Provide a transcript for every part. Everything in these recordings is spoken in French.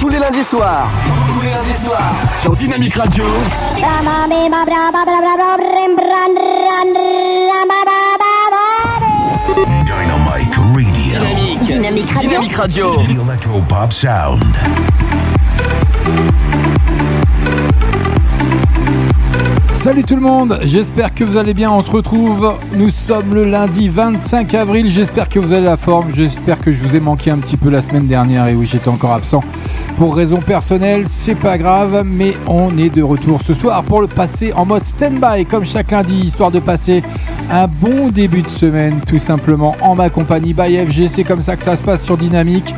Tous les lundis soirs. Tous les lundis soirs. Sur Dynamique Radio. Dynamic Radio. Dynamique. Dynamique Radio. Dynamique Radio. The Electro Pop Sound. Salut tout le monde, j'espère que vous allez bien, on se retrouve, nous sommes le lundi 25 avril, j'espère que vous avez la forme, j'espère que je vous ai manqué un petit peu la semaine dernière et oui j'étais encore absent. Pour raison personnelle, c'est pas grave, mais on est de retour ce soir pour le passer en mode stand-by. Comme chaque lundi, histoire de passer un bon début de semaine tout simplement en ma compagnie. By FG, c'est comme ça que ça se passe sur Dynamique.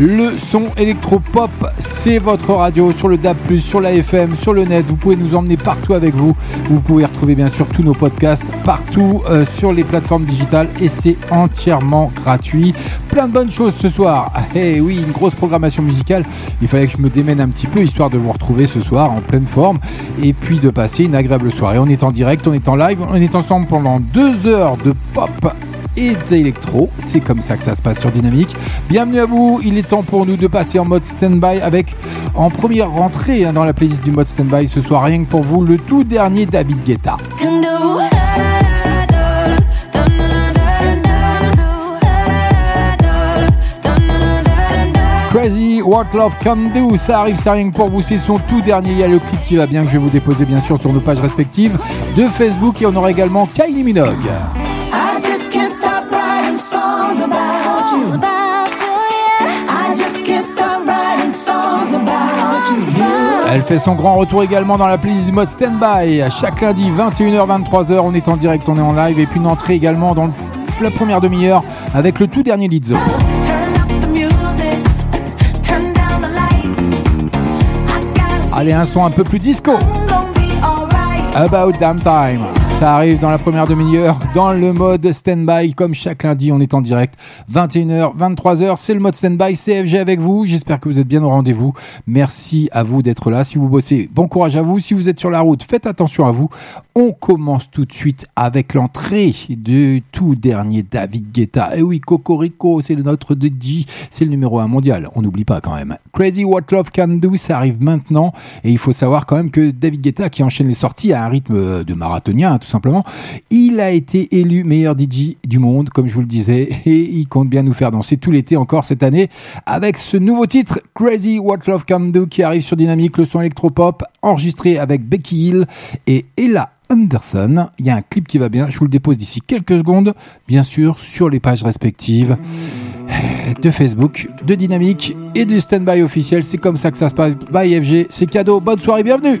Le son électropop, c'est votre radio sur le DAB+, sur la FM, sur le net. Vous pouvez nous emmener partout avec vous. Vous pouvez retrouver bien sûr tous nos podcasts partout euh, sur les plateformes digitales et c'est entièrement gratuit. Plein de bonnes choses ce soir. Eh oui, une grosse programmation musicale. Il fallait que je me démène un petit peu histoire de vous retrouver ce soir en pleine forme et puis de passer une agréable soirée. On est en direct, on est en live, on est ensemble pendant deux heures de pop et d'électro. C'est comme ça que ça se passe sur Dynamique. Bienvenue à vous. Il est temps pour nous de passer en mode stand-by avec en première rentrée hein, dans la playlist du mode stand-by ce soir, rien que pour vous, le tout dernier David Guetta. Crazy What Love Can Do, ça arrive, c'est rien que pour vous, c'est son tout dernier. Il y a le clip qui va bien que je vais vous déposer bien sûr sur nos pages respectives de Facebook et on aura également Kylie Minogue. Elle fait son grand retour également dans la playlist du mode Standby. Chaque lundi, 21h, 23h, on est en direct, on est en live. Et puis une entrée également dans la première demi-heure avec le tout dernier Lizzo. Allez, un son un peu plus disco. About Damn Time. Ça arrive dans la première demi-heure dans le mode stand-by. Comme chaque lundi, on est en direct. 21h, 23h, c'est le mode stand-by. CFG avec vous. J'espère que vous êtes bien au rendez-vous. Merci à vous d'être là. Si vous bossez, bon courage à vous. Si vous êtes sur la route, faites attention à vous. On commence tout de suite avec l'entrée du tout dernier David Guetta. Et oui, Cocorico, c'est notre DJ. C'est le numéro 1 mondial. On n'oublie pas quand même. Crazy What Love Can Do, ça arrive maintenant. Et il faut savoir quand même que David Guetta, qui enchaîne les sorties à un rythme de marathonien, hein, tout simplement, il a été élu meilleur DJ du monde, comme je vous le disais, et il compte bien nous faire danser tout l'été encore cette année avec ce nouveau titre, Crazy What Love Can Do, qui arrive sur Dynamique, le son électropop, enregistré avec Becky Hill et Ella Anderson. Il y a un clip qui va bien, je vous le dépose d'ici quelques secondes, bien sûr, sur les pages respectives de Facebook, de Dynamique et du Standby officiel. C'est comme ça que ça se passe. Bye FG, c'est cadeau. Bonne soirée, bienvenue.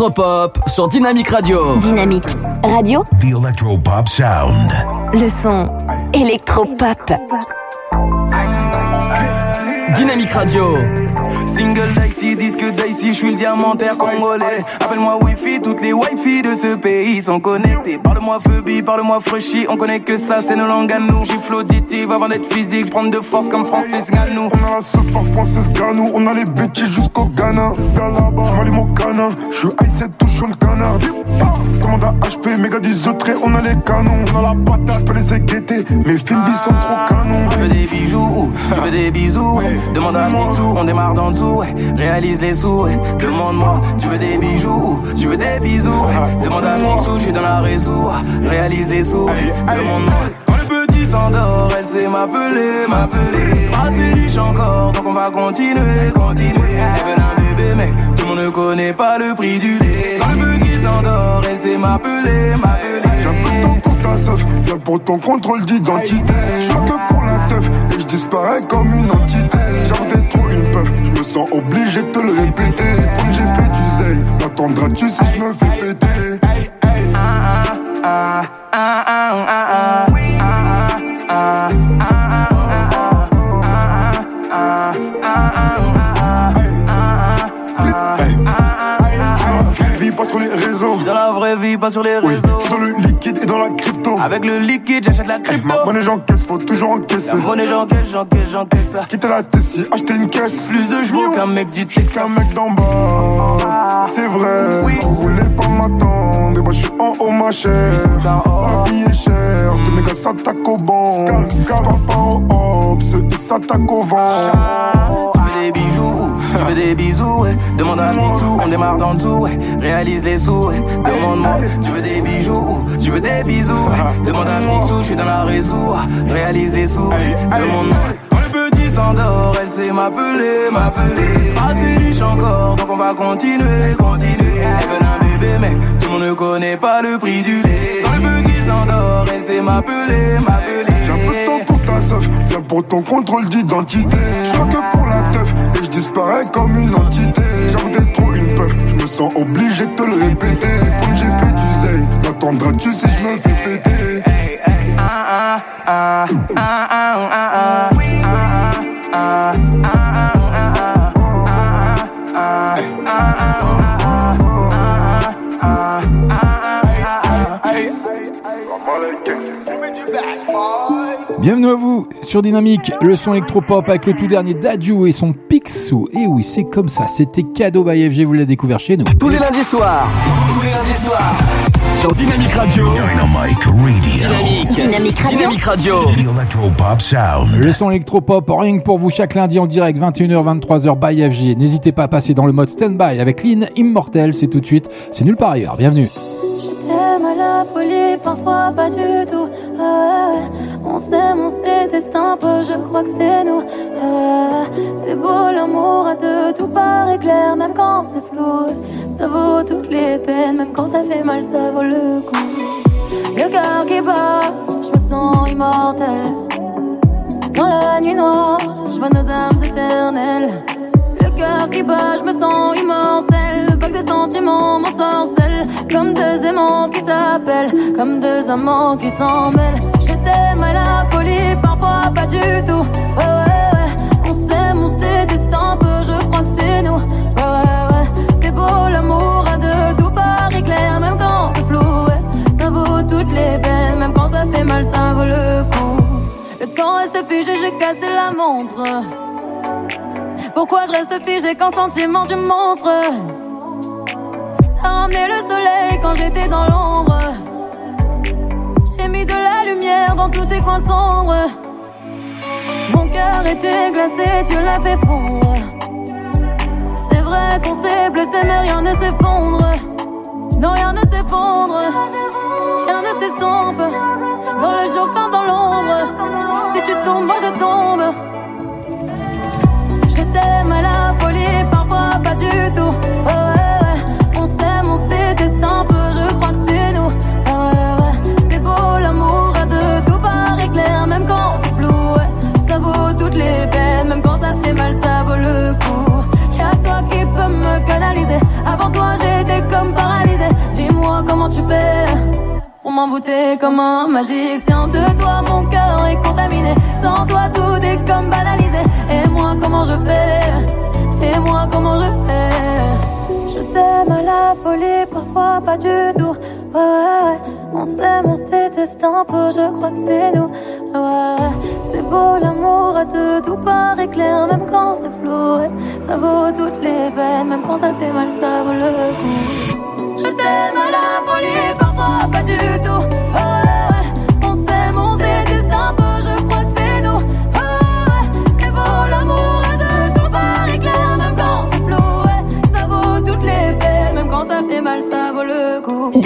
son électropop sur Dynamique Radio. Dynamique Radio, The Electropop Sound. le son électropop. Dynamique Radio. Single dicey, disque dicey, je suis le diamantaire congolais. Appelle-moi Wi-Fi, toutes les Wi-Fi de ce pays sont connectées. Parle-moi Phoebe, parle-moi Freshie, on connaît que ça, c'est nos langues à nous. Gifle auditive avant d'être physique, prendre de force comme Francis Ganou. On a la seuf par Francis Ganou, on a les bêtises jusqu'au Ghana. J'm'allume au canin. J'suis high touchant le canard. Commande à HP, méga autres, on a les canons. On a la patate, j'peux les éguetter. Mes films sont trop canons. Tu veux des bijoux, tu veux des bisous. Demande à Mitsou, on démarre d'en dessous. ouais. Réalise les sous, ouais. demande-moi. Tu veux des bijoux, tu veux des bisous. Demande à Mitsou, je suis dans la réseau. Réalise les sous, demande-moi. Quand le petit s'endort, elle sait m'appeler, m'appeler. Assez riche encore, donc on va continuer, continuer. Elle veut un bébé, mais tout le monde ne connaît pas le prix du lait. Quand le petit s'endort, sait m'appeler, m'appeler. Un peu de temps pour pour ton contrôle d'identité. J'suis que pour la teuf, et j'disparais comme une entité. T'es trop une peuf, j'me sens obligé de te le répéter. Comme j'ai fait du zèle, m'attendras-tu si j'me fais péter? Pas sur les Oui, réseaux. j'suis dans le liquide et dans la crypto. Avec le liquide, j'achète la crypto. Ma monnaie j'encaisse, faut toujours encaisser. La monnaie, j'encaisse, j'encaisse, j'encaisse ça. Quitter la Tessie, acheter une caisse? Plus de chevaux qu'un mec du Texas. qu'un mec d'en bas. C'est vrai, Oui. vous voulez pas m'attendre. Moi j'suis en haut, ma chère. La vie est chère, tous mes gars s'attaquent au banc. Scam, scam, pas au hop, ceux ils s'attaquent au vent. Des bijoux, tu veux des bisous, ouais. Demande à Mitsou, on démarre d'en dessous, ouais. Réalise les sous. Demande-moi, tu veux des bijoux, tu veux des bisous, ouais. Demande à Mitsou, je suis dans la réseau, réalise les sous. Demande-moi. Le petit s'endort, elle sait m'appeler, m'appeler. Assez riche encore, donc on va continuer, continuer. Elle veut un bébé, mais tout le monde ne connaît pas le prix du lait. Quand le petit s'endort, elle sait m'appeler, m'appeler. J'ai un peu de temps pour ta seuf, viens pour ton contrôle d'identité. J'suis que pour la teuf, j'disparais comme une entité. Genre t'es trop une peuf, j'me sens obligé de te le répéter. Comme j'ai fait du zèle, m'attendras-tu si j'me fais péter? Ah, ah, ah, ah, ah, ah. Ah, Bienvenue à vous sur Dynamique, le son électropop avec le tout dernier Dadju et son Picsou. Et oui, c'est comme ça, c'était cadeau by FG, vous l'avez découvert chez nous. Tous les lundis soirs. Tous les lundis soirs. Sur Dynamique Radio. Dynamite Radio. Dynamique. Dynamique Radio. Dynamique Radio. The Electropop Sound. Le son électropop, rien que pour vous chaque lundi en direct, 21h, 23h by FG. N'hésitez pas à passer dans le mode stand-by avec Lynn Immortel, c'est tout de suite, c'est nulle part ailleurs. Bienvenue. La folie, parfois pas du tout. Ah, on s'aime, on se déteste un peu, je crois que c'est nous. Ah, c'est beau l'amour à deux, tout paraît clair, même quand c'est flou. Ça vaut toutes les peines, même quand ça fait mal, ça vaut le coup. Le cœur qui bat, je me sens immortel. Dans la nuit noire, je vois nos âmes éternelles. Qui bat, je me sens immortel. Vague de sentiments m'ensorcellent. Comme deux aimants qui s'appellent. Comme deux amants qui s'en mêlent. Je t'aime à la folie, parfois pas du tout. Ouais, ouais, ouais. On s'aime, on se déteste peu, je crois que c'est nous. Ouais, ouais, ouais. C'est beau l'amour à deux, tout paraît clair, même quand c'est flou. Ça vaut toutes les peines, même quand ça fait mal, ça vaut le coup. Le temps reste figé, j'ai cassé la montre. Pourquoi je reste figé quand sentiment tu me montres T'as ramené le soleil quand j'étais dans l'ombre. J'ai mis de la lumière dans tous tes coins sombres. Mon cœur était glacé, tu l'as fait fondre. C'est vrai qu'on s'est blessé mais rien ne s'effondre. Non rien ne s'effondre. Rien ne s'estompe. Dans le jour comme dans l'ombre. Si tu tombes moi je tombe. je t'aime à la folie, parfois pas du tout. Oh, ouais, ouais. On s'aime, on se déteste un peu, je crois que c'est nous. Oh, c'est beau l'amour à deux, tout paraît clair, même quand c'est flou. Ça vaut toutes les peines, même quand ça fait mal, ça vaut le coup. Y'a toi qui peux me canaliser, avant toi j'étais comme paralysée. Dis-moi comment tu fais pour m'envoûter comme un magicien. De toi, mon cœur est contaminé. Sans toi, tout est comme banalisé. Et moi, comment je fais? Et moi, comment je fais? Je t'aime à la folie, parfois pas du tout. Ouais, ouais, on s'aime, on se déteste un peu, je crois que c'est nous. Ouais, c'est beau l'amour à deux, tout paraît clair, même quand c'est flou. Ça vaut toutes les peines, même quand ça fait mal, ça vaut le coup.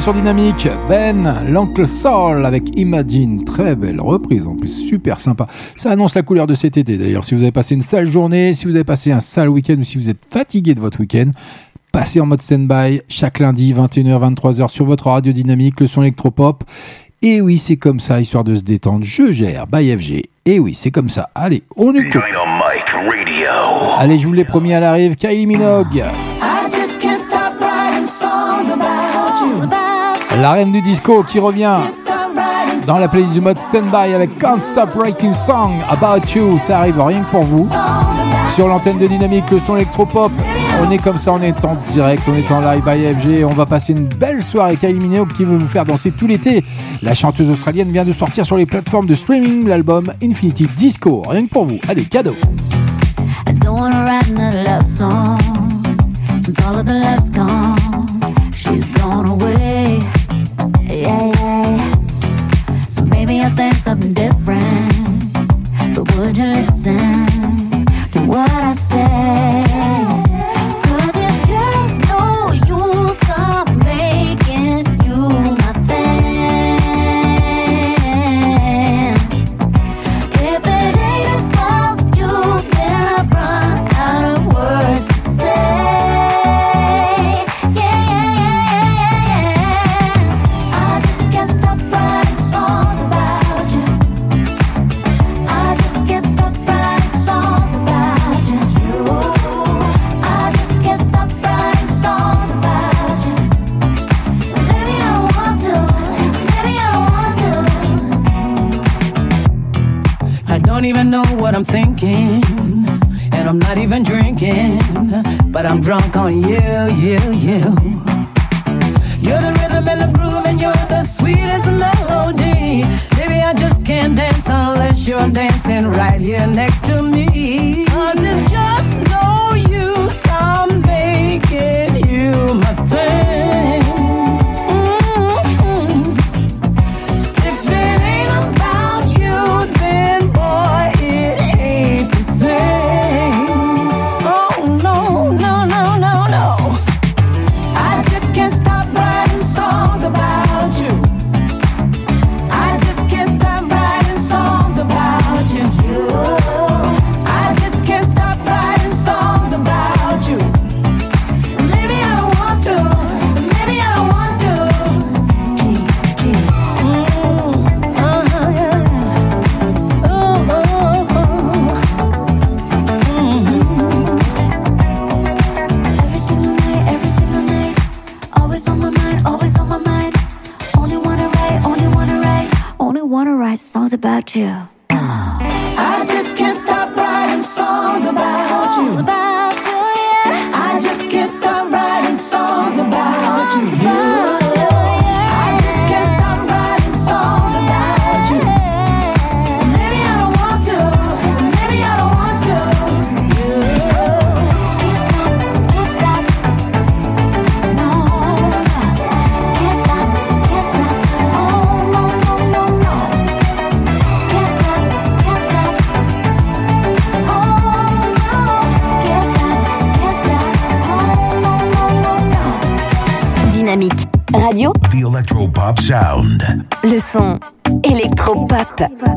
Bien sur Dynamique. Ben, l'oncle Sol avec Imagine. Très belle reprise en plus, super sympa. Ça annonce la couleur de cet été d'ailleurs. Si vous avez passé une sale journée, si vous avez passé un sale week-end ou si vous êtes fatigué de votre week-end, passez en mode stand-by chaque lundi 21h 23h sur votre radio dynamique, le son électropop. Et oui, c'est comme ça, histoire de se détendre. Je gère by FG. Et oui, c'est comme ça. Allez, on Radio. Allez, je vous l'ai promis à l'arrive, Kylie Minogue. La reine du disco qui revient dans la playlist du mode Standby avec Can't Stop Writing Song About You. Ça arrive rien que pour vous. Sur l'antenne de Dynamique, le son électropop. On est comme ça, on est en direct, on est en live by FG. On va passer une belle soirée. Kylie Minogue qui veut vous faire danser tout l'été. La chanteuse australienne vient de sortir sur les plateformes de streaming l'album Infinity Disco. Rien que pour vous. Allez, cadeau. Maybe I'll say something different. But would you listen to what I say? I'm thinking. And I'm not even drinking. But I'm drunk on you, you, you. You're the rhythm and the groove, and you're the sweetest melody. Baby, I just can't dance unless you're dancing right here next about you. Europe.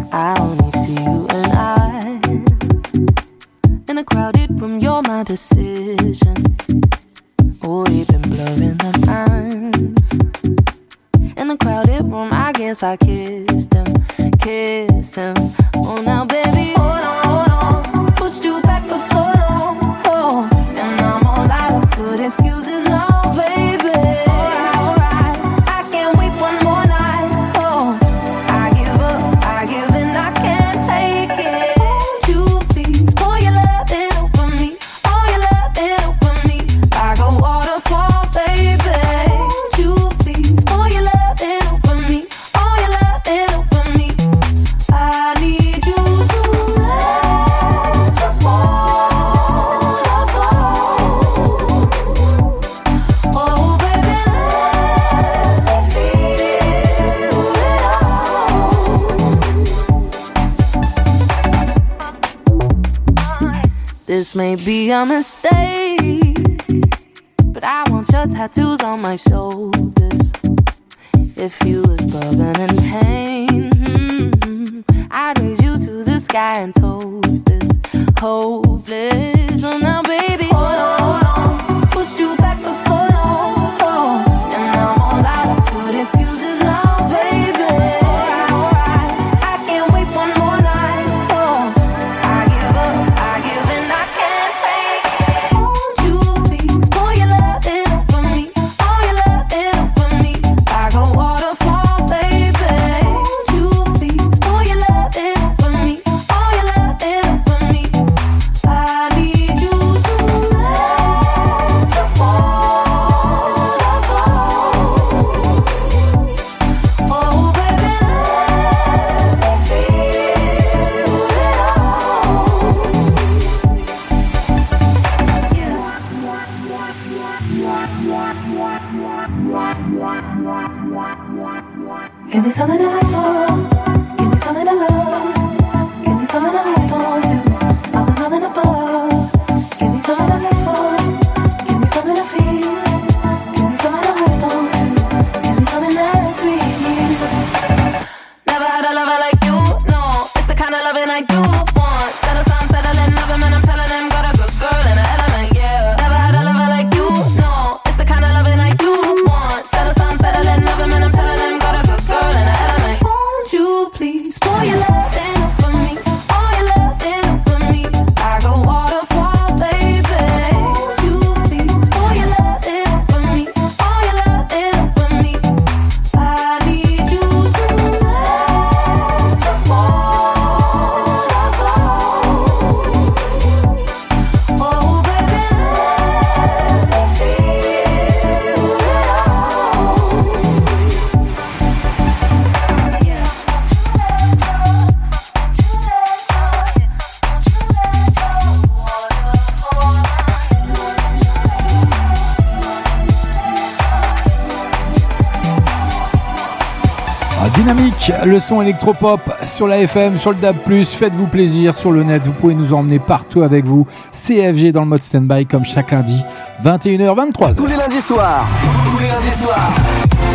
le son électropop sur la FM, sur le DAB+, faites-vous plaisir sur le net, vous pouvez nous emmener partout avec vous. CFG dans le mode standby comme chaque lundi, 21h23 Tous les lundis soirs. Tous les lundis soirs.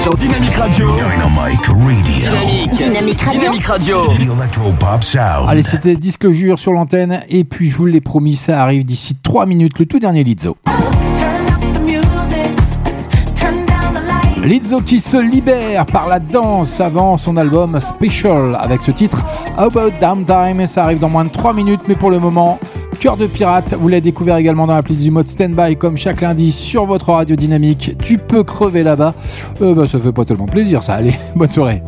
Sur Dynamic Radio. Dynamic Radio. Dynamic Radio. Dynamic Radio. Allez, c'était Disque Jure sur l'antenne et puis je vous l'ai promis, ça arrive d'ici 3 minutes le tout dernier Lizzo. Lizzo qui se libère par la danse avant son album Special avec ce titre About Damn Time. Ça arrive dans moins de 3 minutes, mais pour le moment, Cœur de Pirate, vous l'avez découvert également dans l'appli du mode Standby, comme chaque lundi sur votre radio dynamique. Tu peux crever là-bas. Euh, bah, ça fait pas tellement plaisir, ça. Allez, bonne soirée.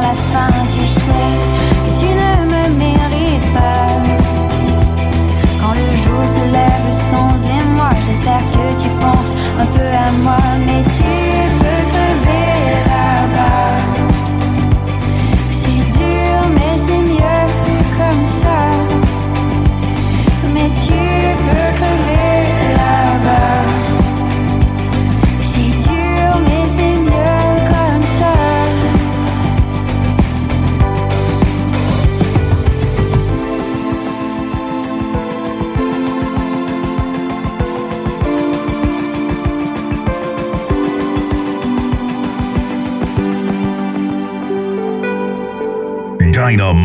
la fin, tu sais que tu ne me mérites pas. Quand le jour se lève sans émoi, j'espère que tu penses un peu à moi.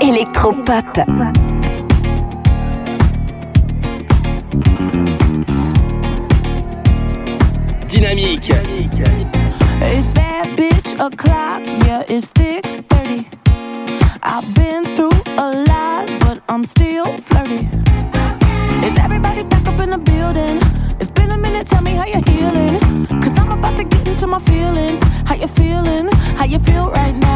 électropop. Dynamique. It's bad bitch o'clock, yeah, it's thick 30. I've been through a lot, but I'm still flirty. Is everybody back up in the building? It's been a minute, tell me how you're healing. Cause I'm about to get into my feelings. How you feeling? How you feel right now?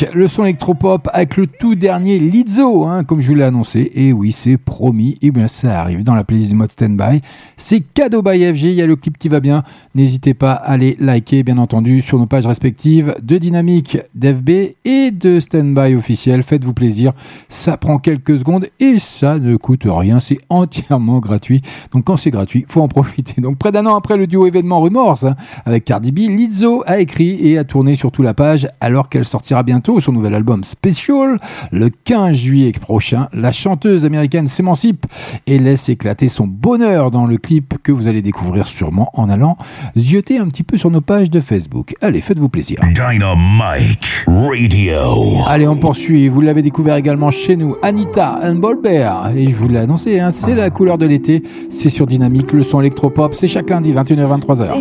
Le son électropop avec le tout dernier Lizzo, hein, comme je vous l'ai annoncé. Et oui, c'est promis. Et bien, ça arrive dans la playlist du mode standby. C'est cadeau by FG. Il y a le clip qui va bien. N'hésitez pas à aller liker, bien entendu, sur nos pages respectives de Dynamique, d'FB et de Standby officiel. Faites-vous plaisir. Ça prend quelques secondes et ça ne coûte rien. C'est entièrement gratuit. Donc, quand c'est gratuit, faut en profiter. Donc, près d'un an après le duo événement Remorse, hein, avec Cardi B, Lizzo a écrit et a tourné sur toute la page alors qu'elle sortira bientôt son nouvel album Special le 15 juillet prochain. La chanteuse américaine s'émancipe et laisse éclater son bonheur dans le clip que vous allez découvrir sûrement en allant zioter un petit peu sur nos pages de Facebook. Allez, faites-vous plaisir. Dynamite Radio. Allez, on poursuit. Vous l'avez découvert également chez nous, Anita and Bolbert. Et je vous l'ai annoncé, hein, c'est la couleur de l'été. C'est sur Dynamique, le son électropop. C'est chaque lundi, 21h-23h.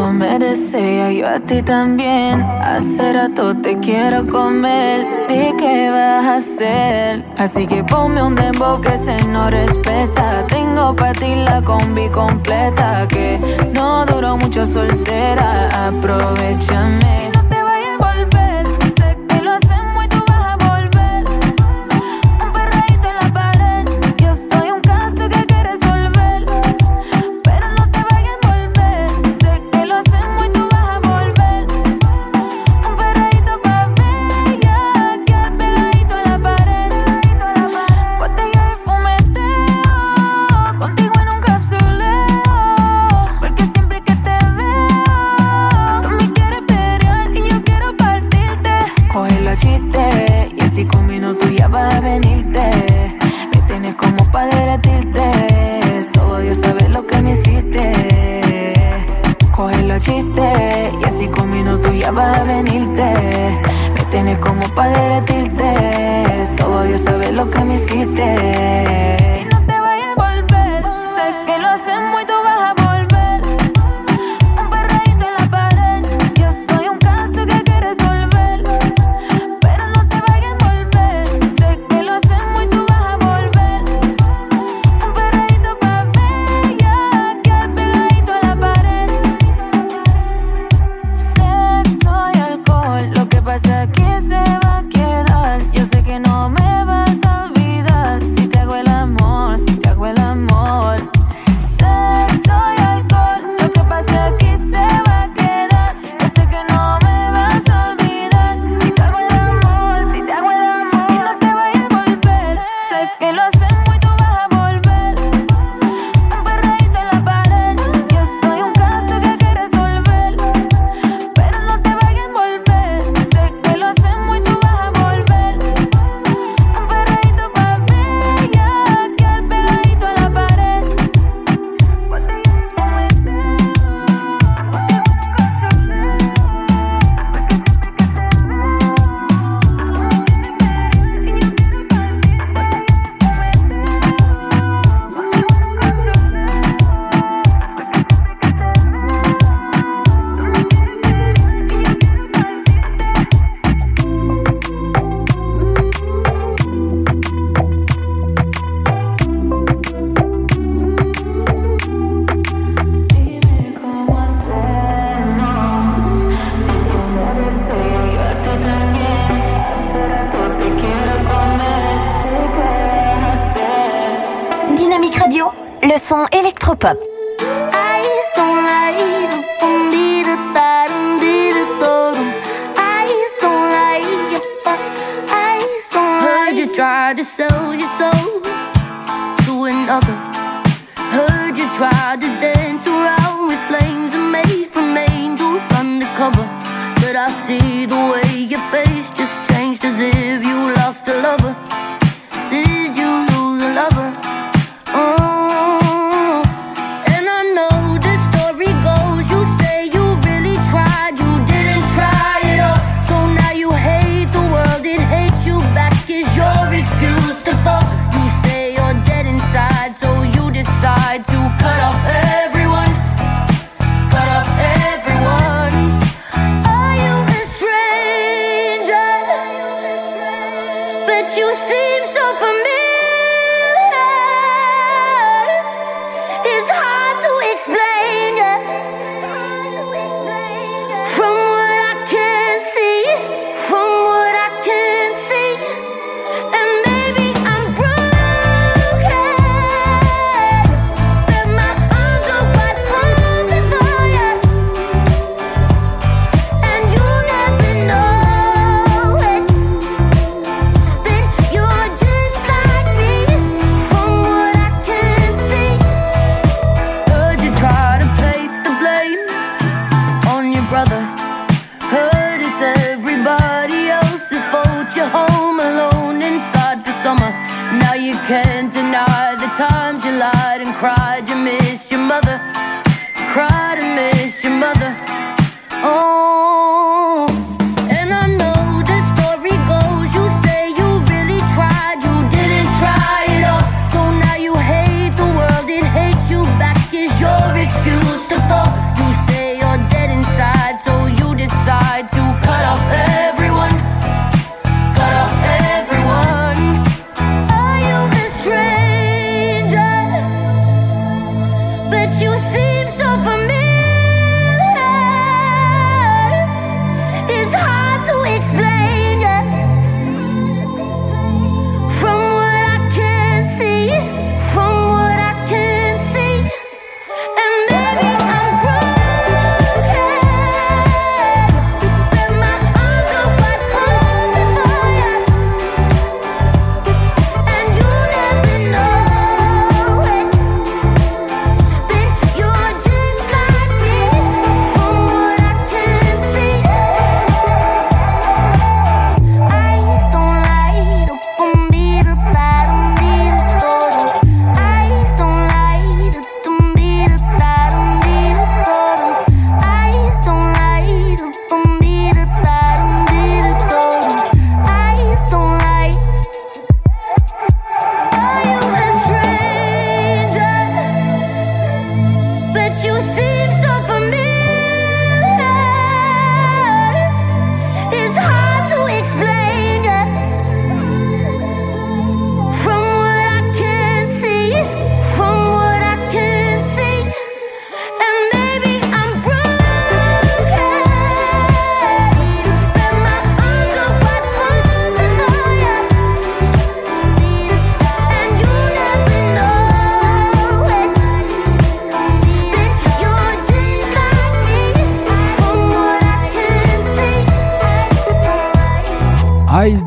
Tú me deseas, yo a ti también. Hace rato te quiero comer. Di qué vas a hacer. Así que ponme un dembow que se no respeta. Tengo para ti la combi completa. Que no duró mucho soltera. Aprovechame. No te vayas a volver. acaba de venirte. Me tienes como para derretirte. Solo Dios sabe lo que me hiciste.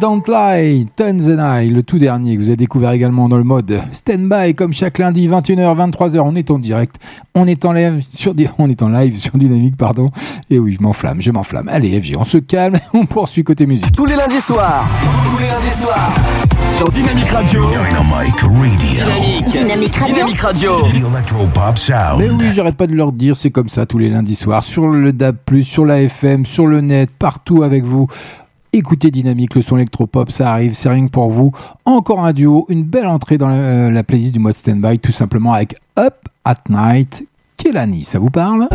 Don't Lie, Tons and I, le tout dernier que vous avez découvert également dans le mode Standby, comme chaque lundi, 21h, 23h, on est en direct, on est en live sur, on est en live sur Dynamique, pardon. Et oui, je m'enflamme, je m'enflamme. Allez, FG, on se calme, on poursuit côté musique. Tous les lundis soirs. Tous les lundis soirs. Sur Dynamique Radio. Dynamic Radio. Dynamique. Dynamique Radio. Dynamique Radio. The Electropop Sound. Mais oui, j'arrête pas de leur dire, c'est comme ça tous les lundis soirs, sur le DAB+, sur la FM, sur le net, partout avec vous. Écoutez Dynamique, le son électropop, ça arrive, c'est rien que pour vous. Encore un duo, une belle entrée dans la, la playlist du mode standby, tout simplement avec Up at Night, Kelani, ça vous parle?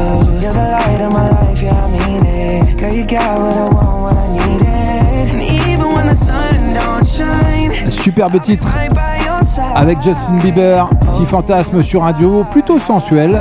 Superbe titre avec Justin Bieber qui fantasme sur un duo plutôt sensuel.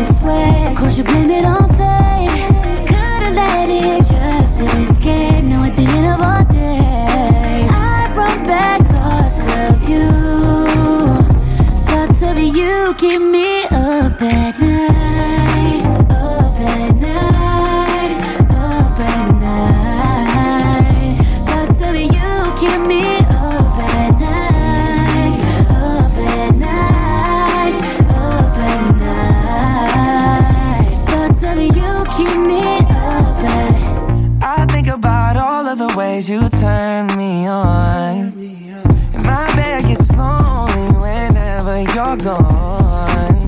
this way. Of course, you blame it on fate. Could've let it just escape. Now at the end of our days, I brought back thoughts of you. Thoughts of you keep me up at night. Ways you turn me on. And my bed gets lonely whenever you're gone.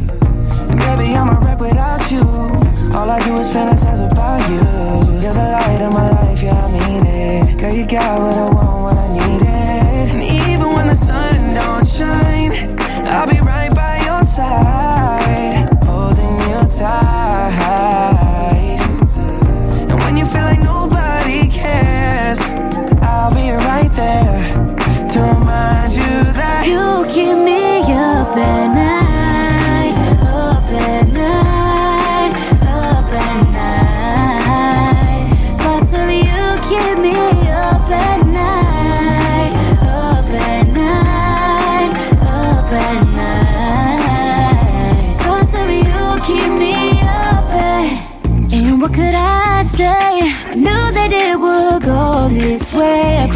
And baby, I'm a wreck without you. All I do is fantasize about you. You're the light of my life, yeah, I mean it. Girl, you got what I want,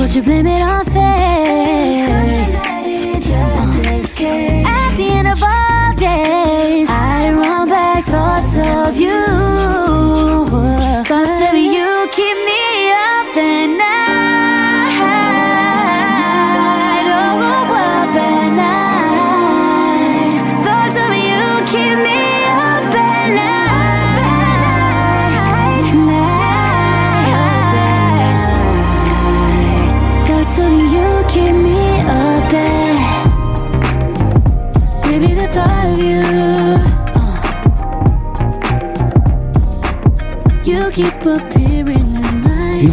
Of you blame it on fate. At the end of all days, I run back thoughts of you.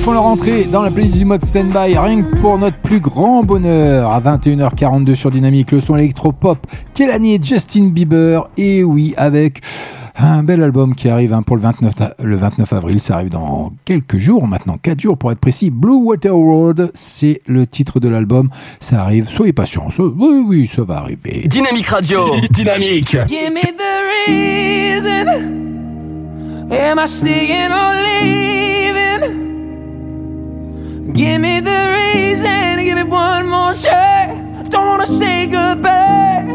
Font leur entrée dans la playlist du mode standby, rien que pour notre plus grand bonheur. À 21h42 sur Dynamique, le son électropop, Kelani et Justin Bieber. Et oui, avec un bel album qui arrive hein, pour le 29, ta- le 29 avril. Ça arrive dans quelques jours, maintenant 4 jours pour être précis. Blue Water Road, c'est le titre de l'album. Ça arrive, soyez patients. Oui, oui, ça va arriver. Dynamique Radio. Dynamique. Give me the reason. Am I staying or leaving? Give me the reason. Give me one more shot. Don't wanna say goodbye.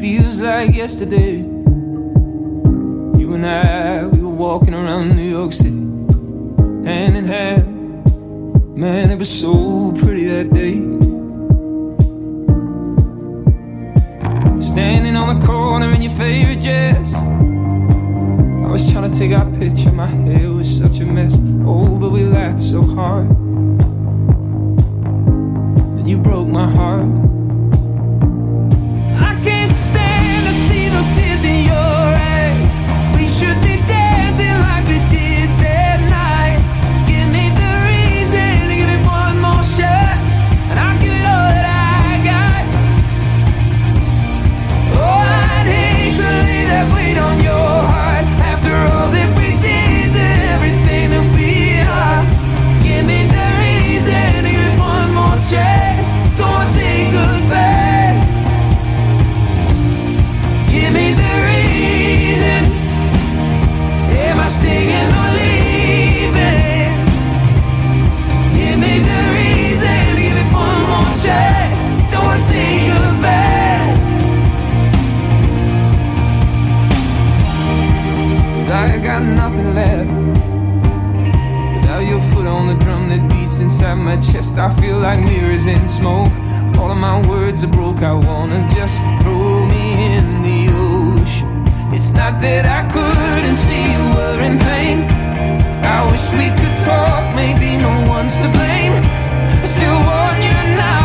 Feels like yesterday. You and I, we were walking around New York City, hand in hand. Man, it was so pretty that day. Standing on the corner in your favorite dress. Was trying to take our picture, my hair was such a mess. Oh, but we laughed so hard. And you broke my heart. I can't inside my chest. I feel like mirrors in smoke. All of my words are broke. I wanna just throw me in the ocean. It's not that I couldn't see you were in pain. I wish we could talk. Maybe no one's to blame. I still want you now.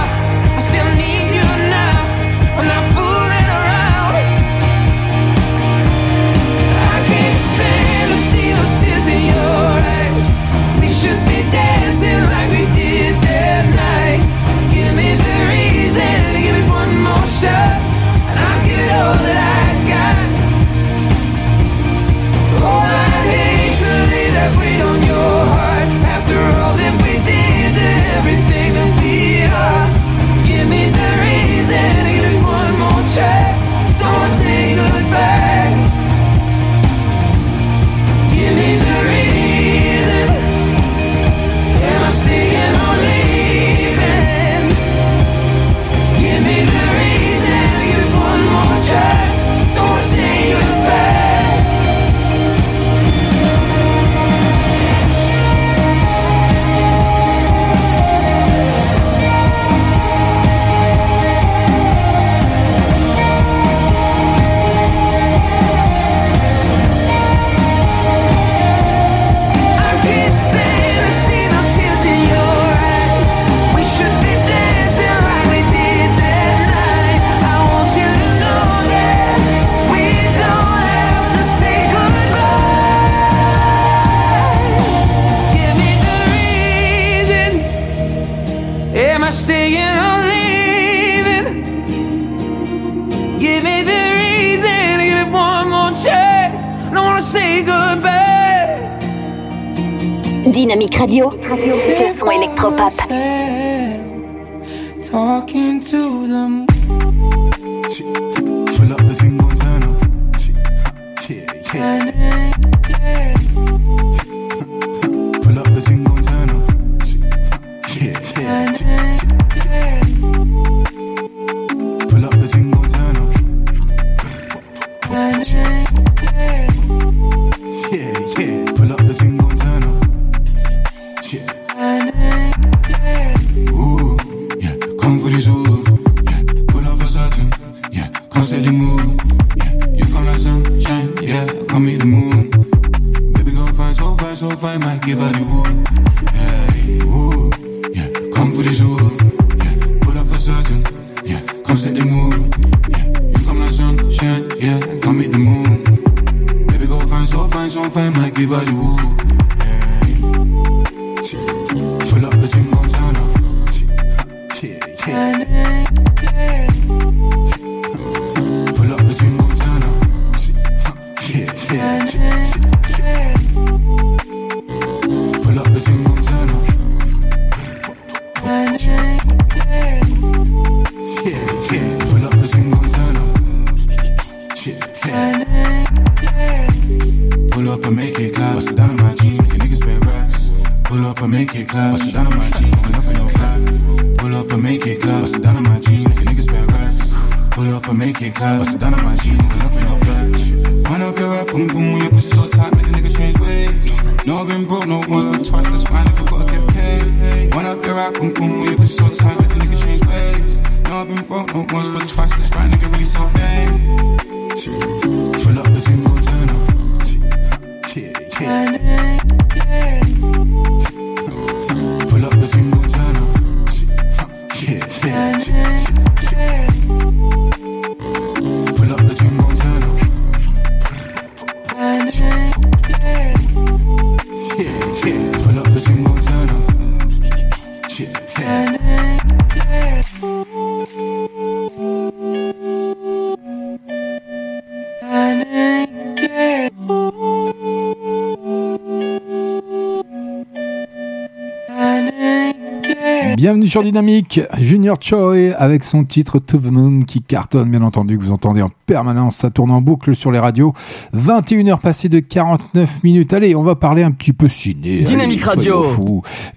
Bienvenue sur Dynamique, Junior Choi avec son titre To the Moon qui cartonne, bien entendu, que vous entendez en permanence, ça tourne en boucle sur les radios. 21h passées de 49 minutes. Allez, on va parler un petit peu ciné. Dynamique Radio.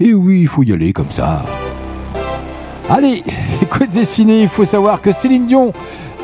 Et oui, il faut y aller comme ça. Allez, écoutez ciné, il faut savoir que Céline Dion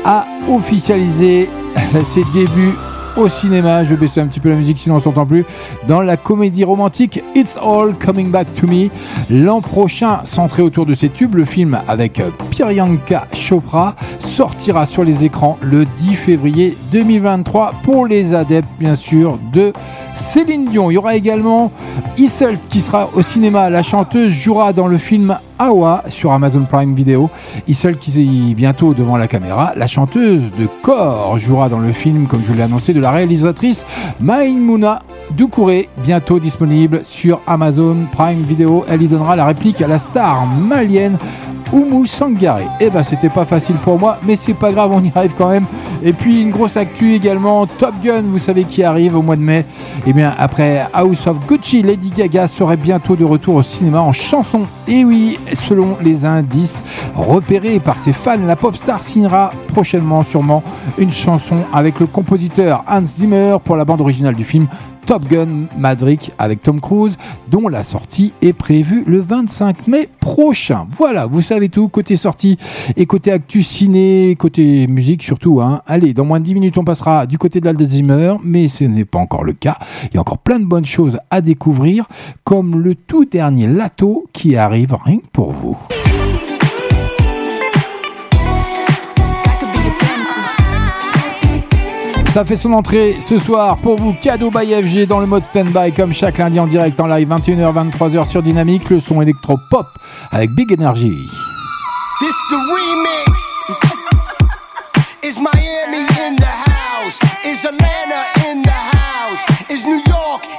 a officialisé ses débuts au cinéma. Je vais baisser un petit peu la musique sinon on s'entend plus. Dans la comédie romantique It's All Coming Back to Me. L'an prochain, centré autour de ces tubes, le film avec Priyanka Chopra sortira sur les écrans le 10 février 2023 pour les adeptes bien sûr de Céline Dion. Il y aura également Issel qui sera au cinéma. La chanteuse jouera dans le film Awa sur Amazon Prime Video. Issel qui est bientôt devant la caméra. La chanteuse de corps jouera dans le film, comme je l'ai annoncé, de la réalisatrice Maïmouna Doucouré, bientôt disponible sur Amazon Prime Video. Elle y donnera la réplique à la star malienne Oumou Sangaré. Eh ben c'était pas facile pour moi, mais c'est pas grave, on y arrive quand même. Et puis une grosse actu également, Top Gun, vous savez qui arrive au mois de mai. Et bien après House of Gucci, Lady Gaga serait bientôt de retour au cinéma en chanson. Et oui, selon les indices repérés par ses fans, la pop star signera prochainement sûrement une chanson avec le compositeur Hans Zimmer pour la bande originale du film Top Gun Maverick avec Tom Cruise, dont la sortie est prévue le 25 mai prochain. Voilà, vous savez tout, côté sortie et côté actu ciné, côté musique surtout. Hein. Allez, dans moins de 10 minutes, on passera du côté de l'Alzheimer, mais ce n'est pas encore le cas. Il y a encore plein de bonnes choses à découvrir, comme le tout dernier Lato qui arrive rien que pour vous. Ça fait son entrée ce soir pour vous, cadeau by FG dans le mode stand-by comme chaque lundi en direct en live 21h 23h sur Dynamique, le son électro-pop avec Big Energy. Is Miami in the house? Is Atlanta in the house? Is New York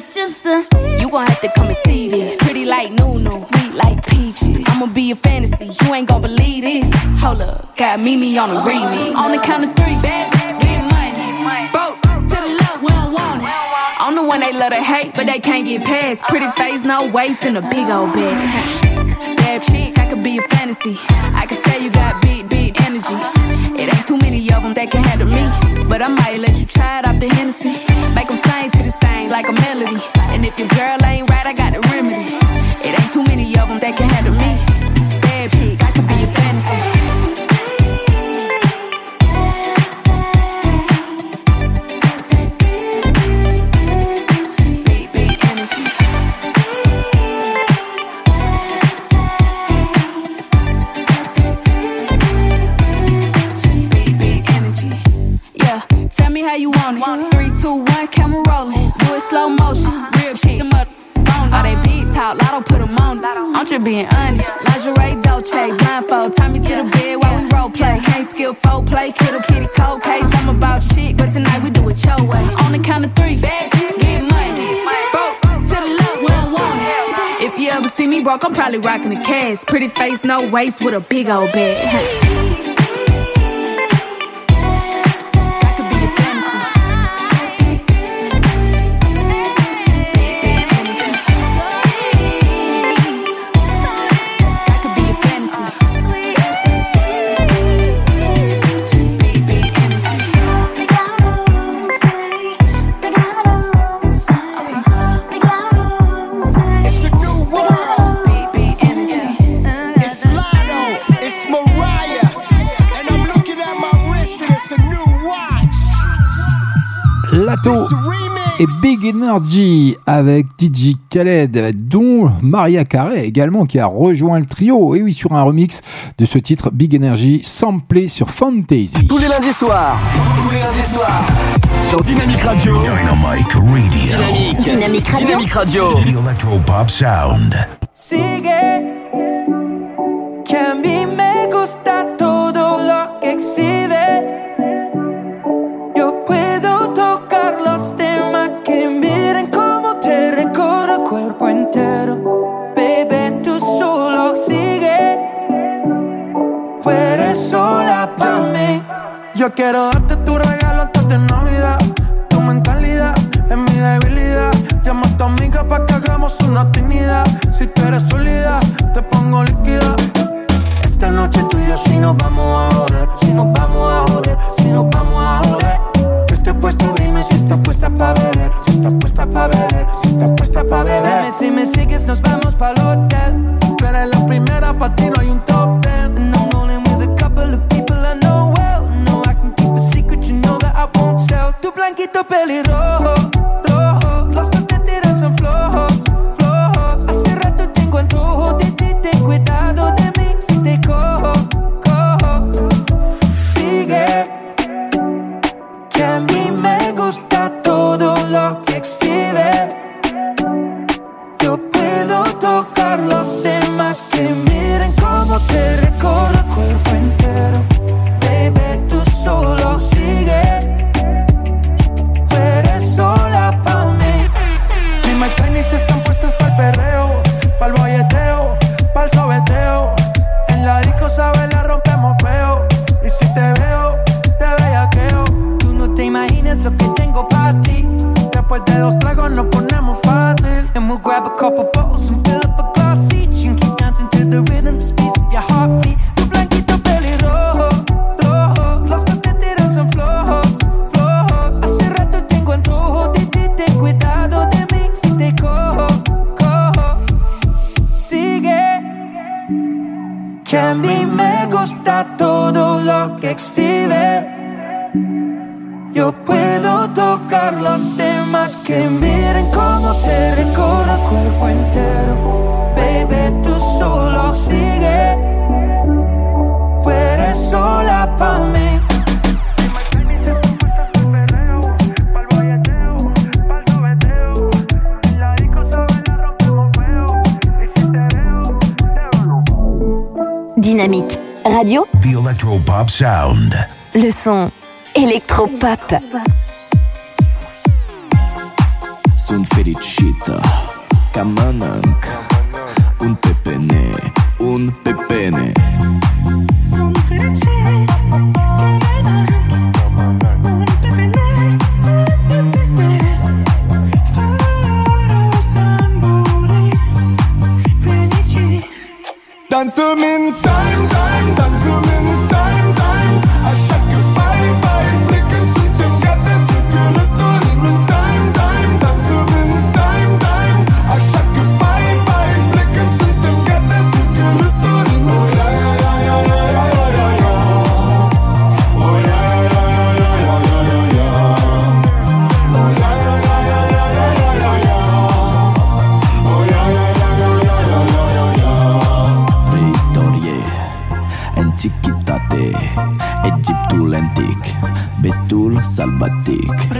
it's just a You gon' have to come and see this. Pretty like Nunu, sweet like peaches. I'ma be a fantasy, you ain't gon' believe this. Hold up, got Mimi on the remix. On the count of three, bad, get money. Broke to the left, we don't want it. I'm the one they love to hate, but they can't get past. Pretty face, no waist, and a big old bag. Bad chick, I could be a fantasy. I could tell you got big, big energy. It ain't too many of them that can handle me. But I might let you try it off the Hennessy. Make them like a melody. And if your girl ain't right, I got the remedy. It ain't too many of them that can handle me. I'm probably rocking a cast. Pretty face, no waist, with a big old bag. Et Big Energy avec DJ Khaled, dont Maria Carey également qui a rejoint le trio. Et oui, sur un remix de ce titre Big Energy samplé sur Fantasy. Tous les lundis soirs, tous les lundis soirs, sur Dynamic Radio. Dynamic Radio. Dynamic, Radio. Dynamic Radio. The Sound. Sigue. Que a mí me gusta todo lo que existe. Quiero darte tu regalo antes de Navidad. Tu mentalidad es mi debilidad. Llama a tu amiga para que hagamos una timidez. Si tú eres sólida, te pongo líquida. Esta noche tú y yo si nos vamos a joder, si nos vamos a joder, si nos vamos a joder. Estoy puesto, dime si estás puesta para beber, si estás puesta para beber, si estás puesta para beber. Dime si me sigues, nos vamos para el hotel peligroso. más que miren cómo te recorre el cuerpo entero. Baby, tú solo sigue. Tú eres sola para mí. Dynamique Radio. The Electropop Sound. Le son Electropop. Sunt fericită. Ca mănânc Un pepene, un pepene. Sunt fericit. Dansăm în tare. batték.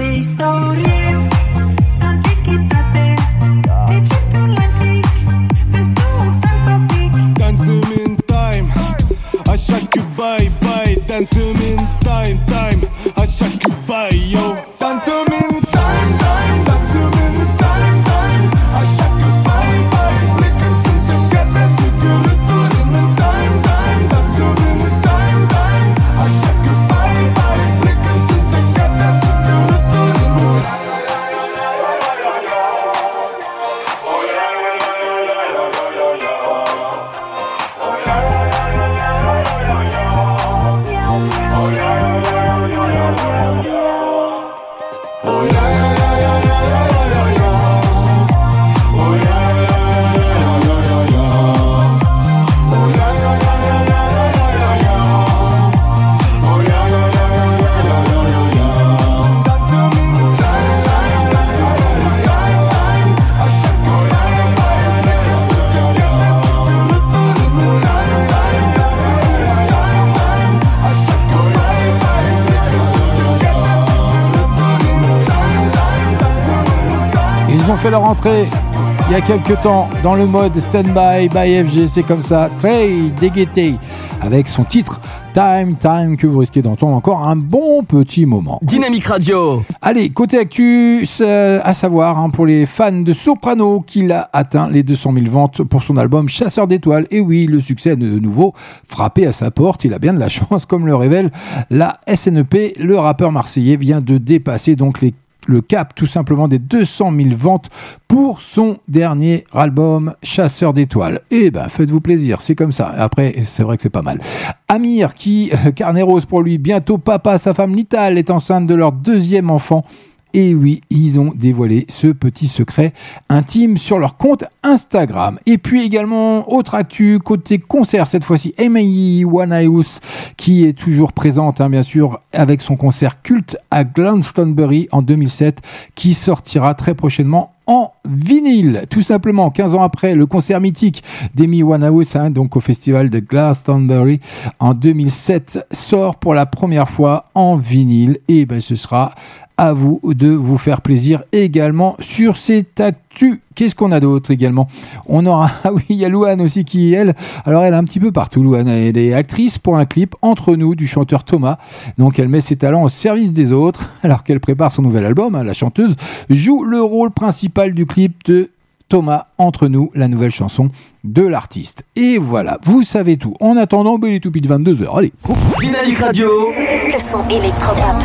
A quelques temps dans le mode Standby by FG, c'est comme ça, très déguetté avec son titre Time Time que vous risquez d'entendre encore un bon petit moment. Dynamique Radio. Allez, côté actu, c'est à savoir hein, pour les fans de Soprano qu'il a atteint les 200 000 ventes pour son album Chasseur d'étoiles. Et oui, le succès de nouveau frappé à sa porte. Il a bien de la chance, comme le révèle la SNEP. Le rappeur marseillais vient de dépasser donc les le cap tout simplement des 200 000 ventes pour son dernier album Chasseur d'étoiles. Et ben faites-vous plaisir, c'est comme ça. Après, c'est vrai que c'est pas mal. Amir, qui, euh, carnet rose pour lui, bientôt papa, sa femme Lital est enceinte de leur deuxième enfant. Et oui, ils ont dévoilé ce petit secret intime sur leur compte Instagram. Et puis également, autre actu, côté concert, cette fois-ci, Amy Winehouse, qui est toujours présente, hein, bien sûr, avec son concert culte à Glastonbury en 2007, qui sortira très prochainement en vinyle, tout simplement. 15 ans après le concert mythique d'Amy Winehouse, hein, donc au festival de Glastonbury en 2007, sort pour la première fois en vinyle. Et ben, ce sera à vous de vous faire plaisir également sur cette actu. Qu'est-ce qu'on a d'autre également? On aura, ah oui, il y a Louane aussi qui, elle, alors elle est un petit peu partout, Louane, elle est actrice pour un clip entre nous du chanteur Thomas. Donc elle met ses talents au service des autres alors qu'elle prépare son nouvel album. hein, la chanteuse joue le rôle principal du clip de Thomas entre nous, la nouvelle chanson de l'artiste. Et voilà, vous savez tout. En attendant, ben, il est tout pile 22h. Allez. Dynamique Radio. Le son électropop.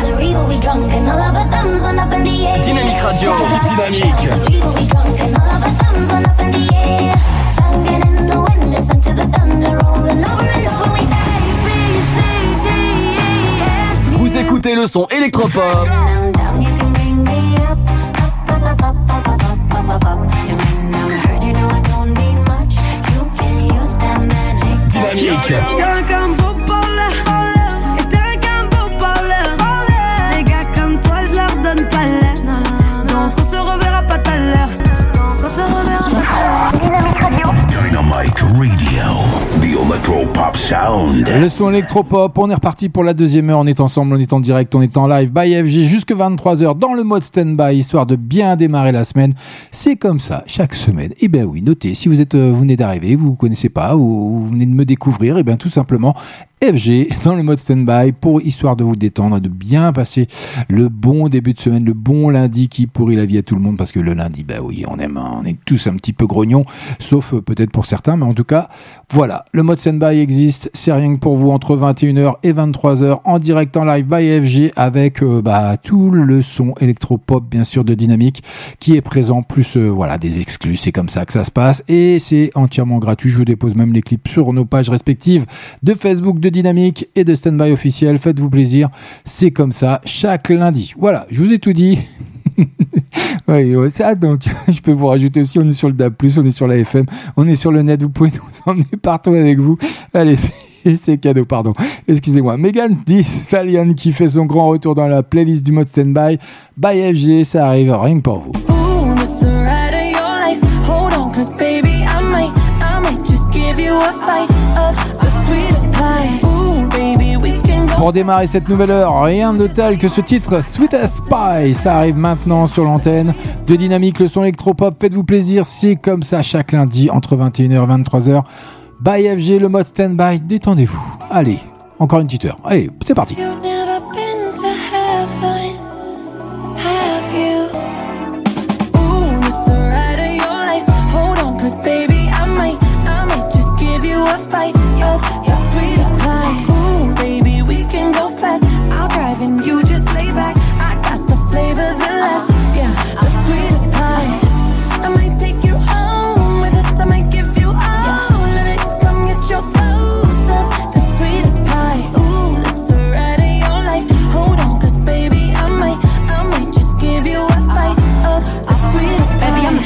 Dynamique Radio. Dynamique. Vous écoutez le son électropop. Dynamique. Radio. The Electro Pop Sound. Le son électropop, on est reparti pour la deuxième heure. On est ensemble, on est en direct, on est en live by FG jusque 23h dans le mode stand-by, histoire de bien démarrer la semaine. C'est comme ça, chaque semaine. Et ben oui, notez, si vous êtes, euh, vous venez d'arriver, vous ne connaissez pas, ou vous venez de me découvrir, et bien tout simplement, FG dans le mode stand-by pour histoire de vous détendre, de bien passer le bon début de semaine, le bon lundi qui pourrit la vie à tout le monde parce que le lundi, bah oui, on aime, on est tous un petit peu grognons, sauf euh, peut-être pour certains, mais en tout cas, voilà, le mode stand-by existe, c'est rien que pour vous entre 21h et 23h en direct en live by FG avec euh, bah, tout le son électropop bien sûr de Dynamique qui est présent, plus euh, voilà des exclus, c'est comme ça que ça se passe et c'est entièrement gratuit. Je vous dépose même les clips sur nos pages respectives de Facebook Dynamique et de Standby officiel. Faites-vous plaisir, c'est comme ça chaque lundi. Voilà, je vous ai tout dit. ouais, c'est ah, donc je peux vous rajouter aussi, on est sur le DAB+, on est sur la FM, on est sur le net, vous pouvez nous emmener partout avec vous. Allez, c'est cadeau, pardon. Excusez-moi. Megan Thee Stallion qui fait son grand retour dans la playlist du mode Standby. By FG, ça arrive rien que pour vous. Pour démarrer cette nouvelle heure, rien de tel que ce titre Sweetest Pie. Ça arrive maintenant sur l'antenne de Dynamique, le son électropop. Faites-vous plaisir, c'est comme ça chaque lundi entre 21h et 23h. By FG, le mode standby, détendez-vous. Allez, encore une petite heure. Allez, c'est parti.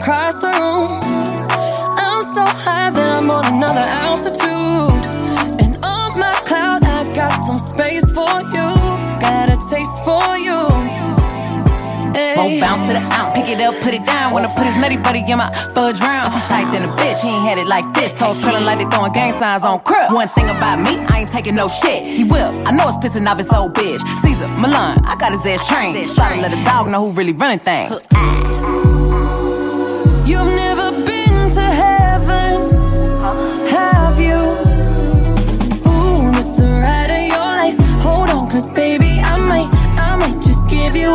Across the room. I'm so high that I'm on another altitude. And on my cloud, I got some space for you. Got a taste for you. Won't bounce to the ounce. Pick it up, put it down. Wanna put his nutty buddy in my fudge round. He tight than a bitch, he ain't had it like this. Toes curling like they throwing gang signs on crib. One thing about me, I ain't taking no shit. He will. I know it's pissing off his old bitch. Caesar, Milan, I got his ass trained. Try to let a dog know who really running things.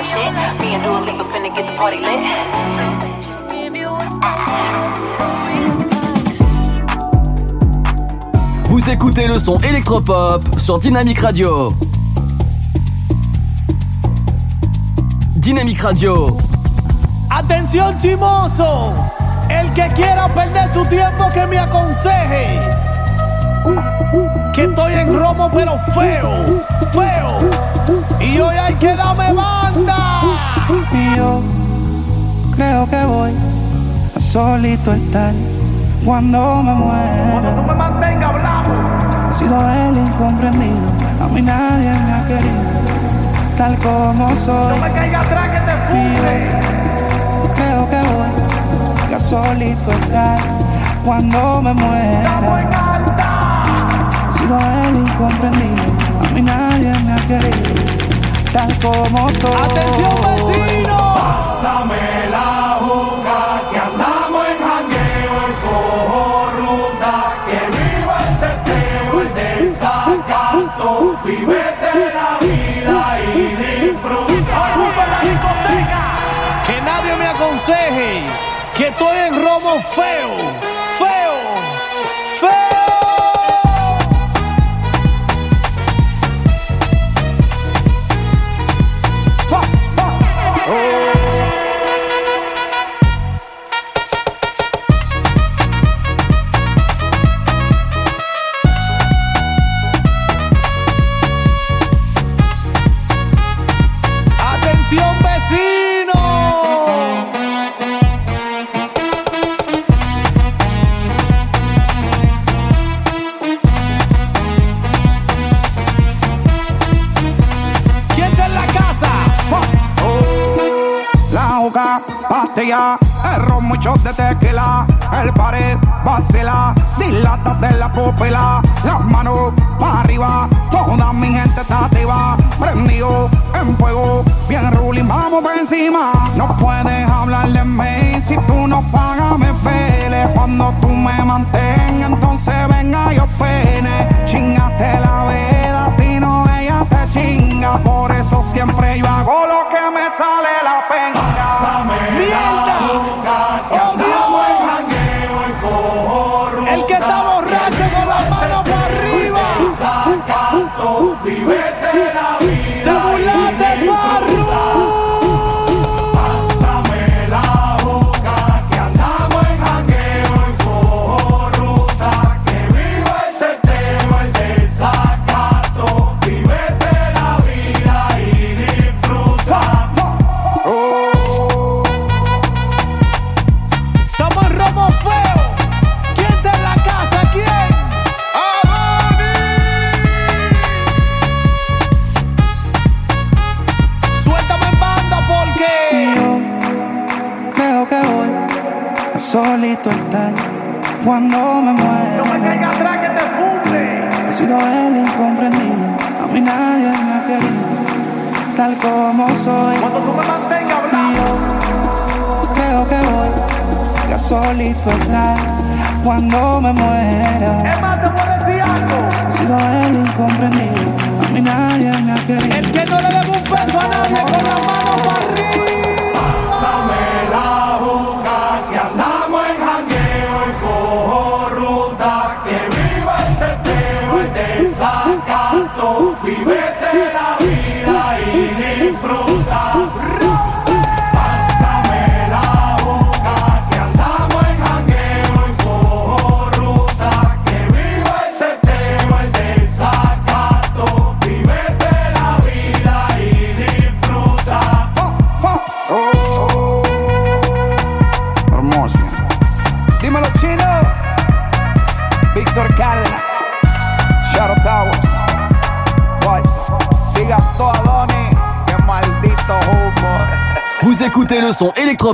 hot girl shit. Me and Dua Lipa finna get the party lit. Vous écoutez le son électropop sur Dynamic Radio. Dynamic Radio. Atención chimoso, el que quiera perder su tiempo que me aconseje. Que estoy en romo pero feo, feo. Y hoy hay que darme banda. Y yo creo que voy a solito estar cuando me muera. He sido el incomprendido, a mí nadie me ha querido, tal como soy. No me caiga atrás que te yo creo que voy a solito estar cuando me muera. Sido el incomprendido, a mí nadie me ha querido, tal como soy. Atención vecino. Pásame la juca que andamos en jangueo, el cojo ruta, que viva el teteo, el desacato, vivete la vida y disfruta. Que nadie me aconseje que estoy en romo feo, dilata de la pupila, las manos para arriba, toda mi gente está activa, prendido en fuego, bien ruling, vamos por encima, no puedes hablar de mí, si tú no pagas me pele, cuando tú me mantengas,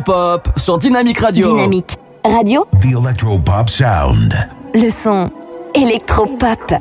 électropop sur Dynamique Radio. Dynamique Radio. The Electropop Sound. Le son électropop.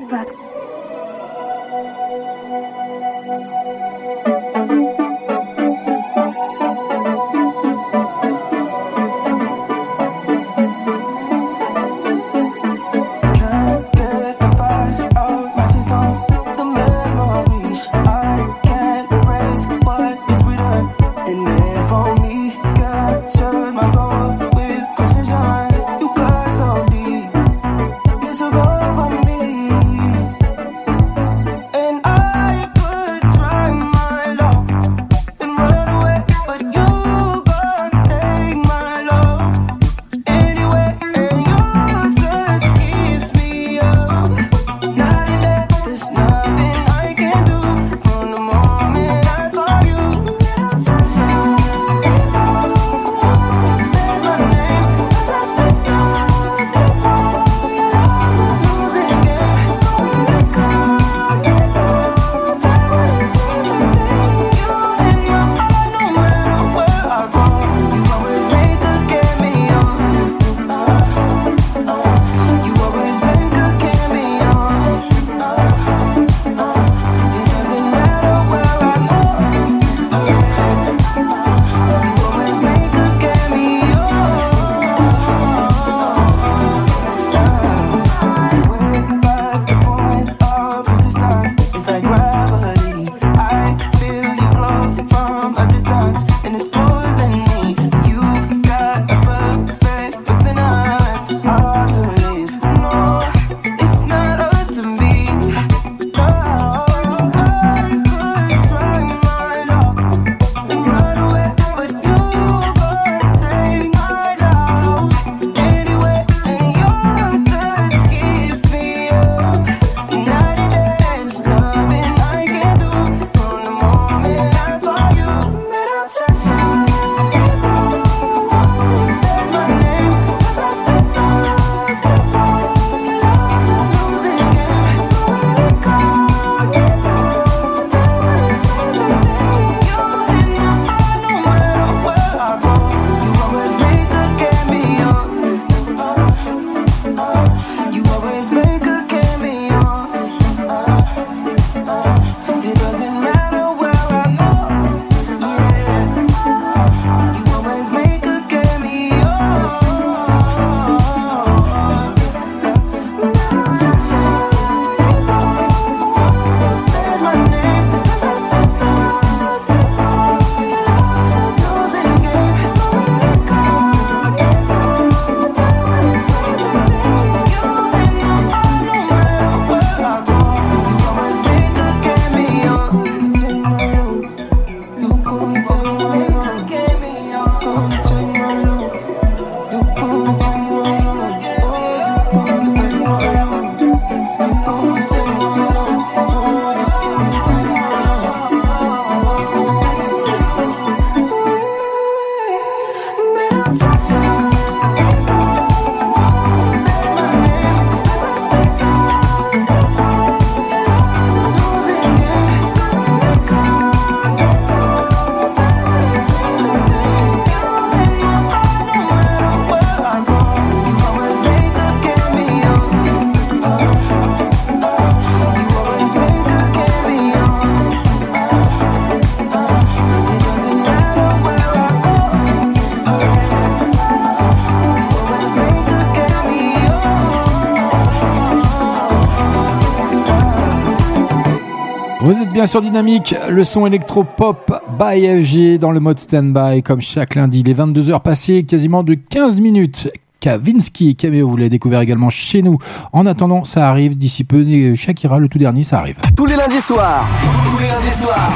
Sur Dynamique, le son électro-pop by FG dans le mode stand-by comme chaque lundi. Les 22h passées, quasiment de 15 minutes. Kavinsky et Cameo, vous l'avez découvert également chez nous. En attendant, ça arrive d'ici peu. Shakira, le tout dernier, ça arrive. Tous les lundis soirs. Tous les lundis soirs.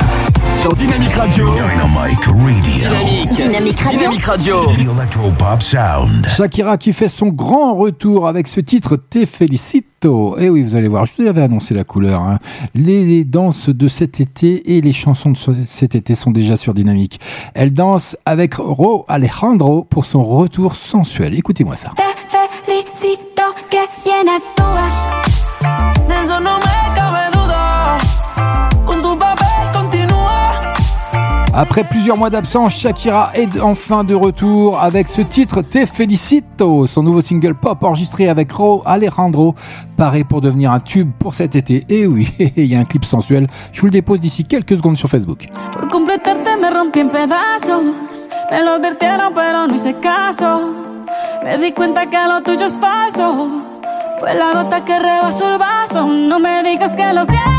Sur Dynamic Radio. Dynamic Radio. Dynamique. Dynamique Radio. Dynamic Radio. The Electropop Sound. Shakira qui fait son grand retour avec ce titre Te Et oui, vous allez voir, je vous avais annoncé la couleur. hein. Les, les danses de cet été et les chansons de ce- cet été sont déjà sur Dynamique. Elle danse avec Ro Alejandro pour son retour sensuel. Écoutez-moi ça. Te felicito que bien actúas. Après plusieurs mois d'absence, Shakira est enfin de retour avec ce titre Te Felicito, son nouveau single pop enregistré avec Ro Alejandro, paraît pour devenir un tube pour cet été. Et oui, il y a un clip sensuel. Je vous le dépose d'ici quelques secondes sur Facebook. Me di cuenta que lo tuyo es falso. Fue la gota que vaso. No me digas que lo sientes.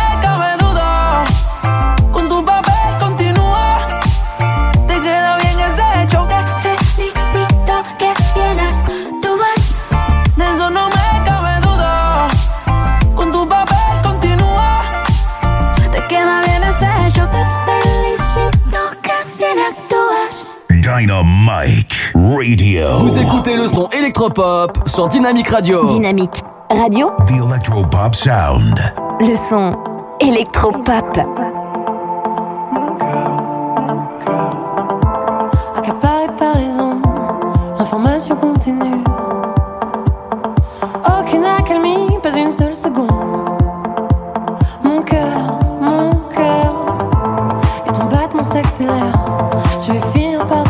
Dynamite Radio. Vous écoutez le son électropop sur Dynamic Radio. Dynamique Radio, The Electropop Sound. le son électropop. accaparé par les ondes, l'information continue. Aucune accalmie, pas une seule seconde. Mon cœur, mon cœur, et ton battement s'accélère. Je vais finir par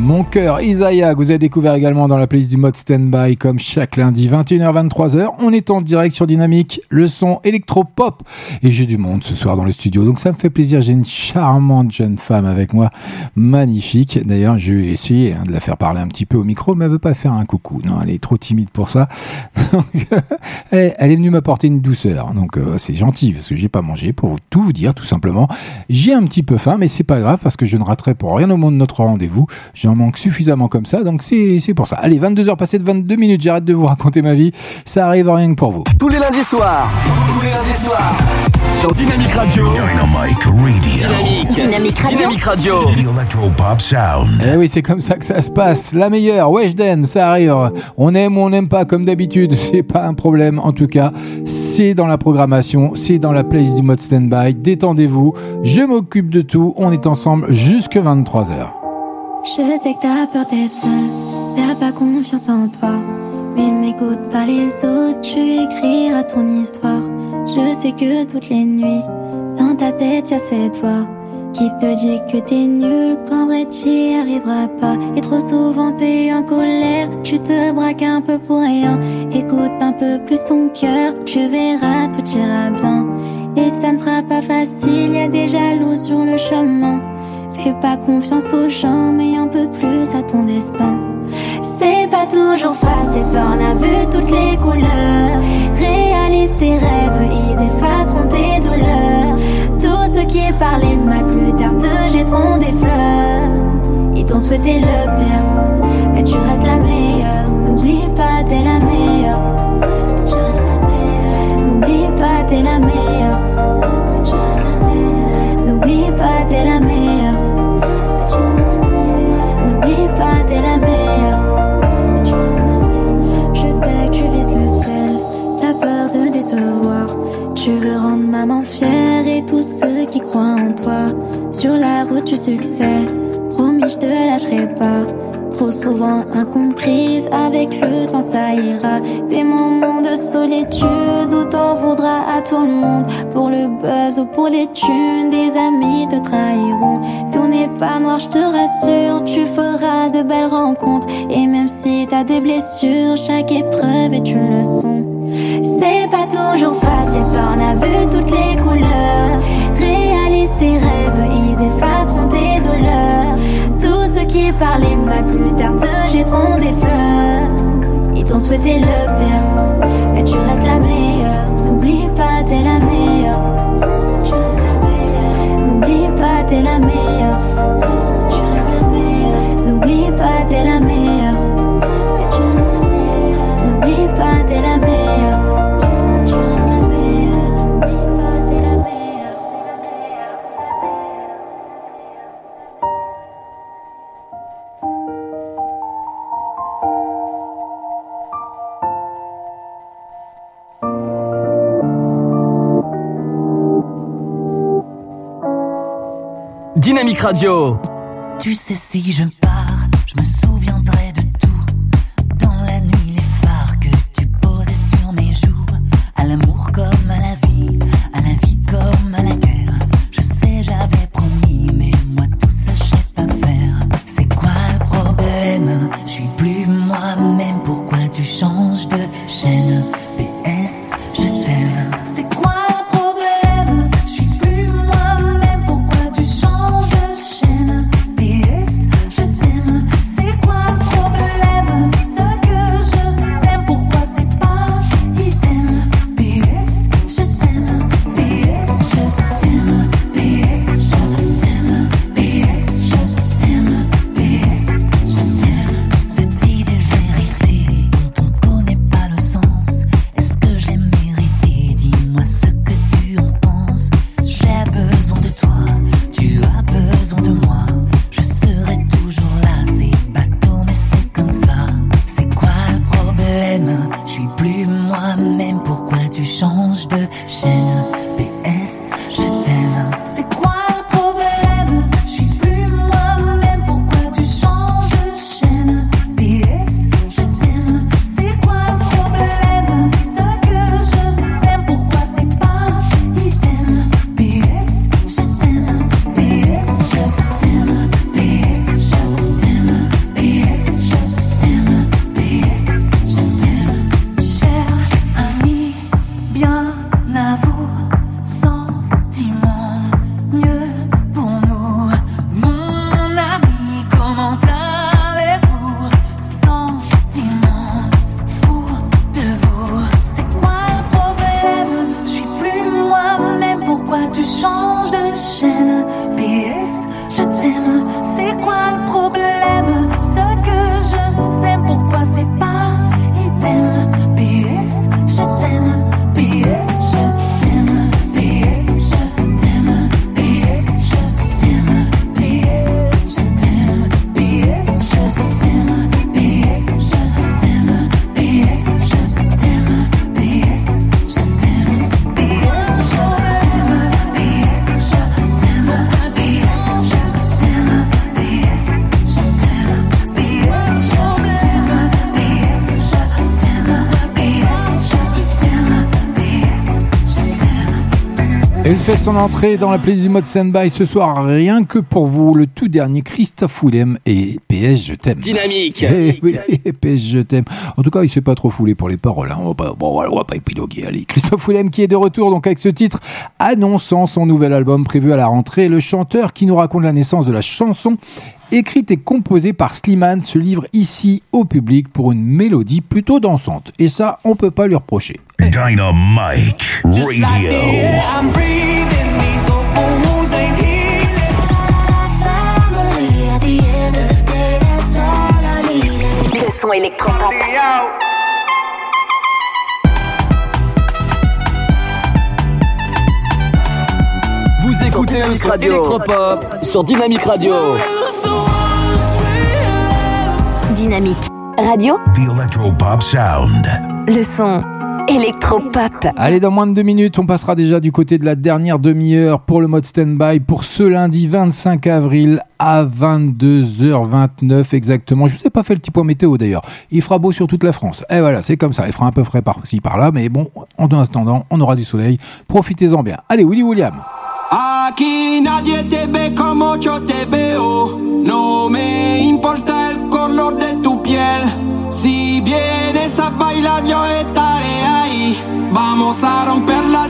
Mon cœur, Isaiah, que vous avez découvert également dans la playlist du mode Standby, comme chaque lundi, 21h-23h. On est en direct sur Dynamique, le son électro-pop. Et j'ai du monde ce soir dans le studio, donc ça me fait plaisir. J'ai une charmante jeune femme avec moi, magnifique. D'ailleurs, je vais essayer hein, de la faire parler un petit peu au micro, mais elle veut pas faire un coucou. Non, elle est trop timide pour ça. Donc, elle, elle est venue m'apporter une douceur. Donc, euh, c'est gentil, parce que j'ai pas mangé, pour tout vous dire, tout simplement. J'ai un petit peu faim, mais c'est pas grave, parce que je ne raterai pour rien au monde notre rendez-vous. J'en manque suffisamment comme ça, donc c'est c'est pour ça. Allez, 22h passées de 22 minutes, j'arrête de vous raconter ma vie. Ça arrive rien que pour vous. Tous les lundis soirs. Tous les lundis soirs. Sur Dynamique Radio. Dynamic Radio. Dynamique. Dynamique Radio. Dynamique Radio. The Electro-Pop Sound. Eh oui, c'est comme ça que ça se passe. La meilleure, Weshden, ça arrive. On aime ou on n'aime pas, comme d'habitude. C'est pas un problème. En tout cas, c'est dans la programmation, c'est dans la playlist du mode standby. Détendez-vous. Je m'occupe de tout. On est ensemble jusque 23h. Je sais que t'as peur d'être seule, t'as pas confiance en toi. Mais n'écoute pas les autres, tu écriras ton histoire. Je sais que toutes les nuits, dans ta tête y'a cette voix qui te dit que t'es nul, qu'en vrai t'y arriveras pas. Et trop souvent t'es en colère, tu te braques un peu pour rien. Écoute un peu plus ton cœur, tu verras, tout ira bien. Et ça ne sera pas facile, y a des jaloux sur le chemin. Fais pas confiance aux gens, mais un peu plus à ton destin. C'est pas toujours facile, t'en as vu toutes les couleurs. Réalise tes rêves, ils effaceront tes douleurs. Tous ceux qui parlaient mal plus tard te jetteront des fleurs. Ils t'ont souhaité le pire, mais tu restes la meilleure. N'oublie pas, t'es la meilleure. N'oublie pas, t'es la meilleure. N'oublie pas, t'es la meilleure. Pas, t'es la meilleure. Je sais que tu vises le ciel, t'as peur de décevoir. Tu veux rendre maman fière et tous ceux qui croient en toi. Sur la route du succès, promis, je te lâcherai pas. Trop souvent incomprise, avec le temps ça ira. Des moments de solitude où t'en voudras à tout le monde. Pour le buzz ou pour les thunes, des amis te trahiront. Tout n'est pas noir, je te rassure, tu feras de belles rencontres. Et même si t'as des blessures, chaque épreuve est une leçon. C'est pas toujours facile, t'en as vu toutes les couleurs. Réalise tes rêves, ils effaceront qui parlaient mal plus tard te jetteront des fleurs. Ils t'ont souhaité le pire, mais tu restes la meilleure. N'oublie pas, t'es la meilleure. N'oublie pas, t'es la meilleure. N'oublie pas, t'es la meilleure. N'oublie pas, t'es la meilleure. Dynamique Radio. Tu sais si je pars, je me souviendrai Et entrée dans la playlist du mode standby ce soir, rien que pour vous, le tout dernier Christophe Willem et PS Je t'aime. Dynamique. Eh oui, PS Je t'aime. En tout cas, il s'est pas trop foulé pour les paroles. hein. On va pas, bon, on va pas épiloguer. Allez, Christophe Willem qui est de retour donc avec ce titre annonçant son nouvel album prévu à la rentrée. Le chanteur qui nous raconte la naissance de la chanson écrite et composée par Slimane se livre ici au public pour une mélodie plutôt dansante. Et ça, on peut pas lui reprocher. Dynamite Radio. Son électropop. Vous écoutez le son électropop sur Dynamique Radio. Dynamique Radio. The Electropop Sound. Le son électropop. Allez, dans moins de deux minutes, on passera déjà du côté de la dernière demi-heure pour le mode stand-by pour ce lundi 25 avril à 22h29 exactement. Je vous ai pas fait le petit point météo d'ailleurs. Il fera beau sur toute la France. Et voilà, c'est comme ça. Il fera un peu frais par-ci par-là, mais bon, en attendant, on aura du soleil. Profitez-en bien. Allez, Willy William. Aquí nadie te ve como yo te veo. No me Vamos a romper la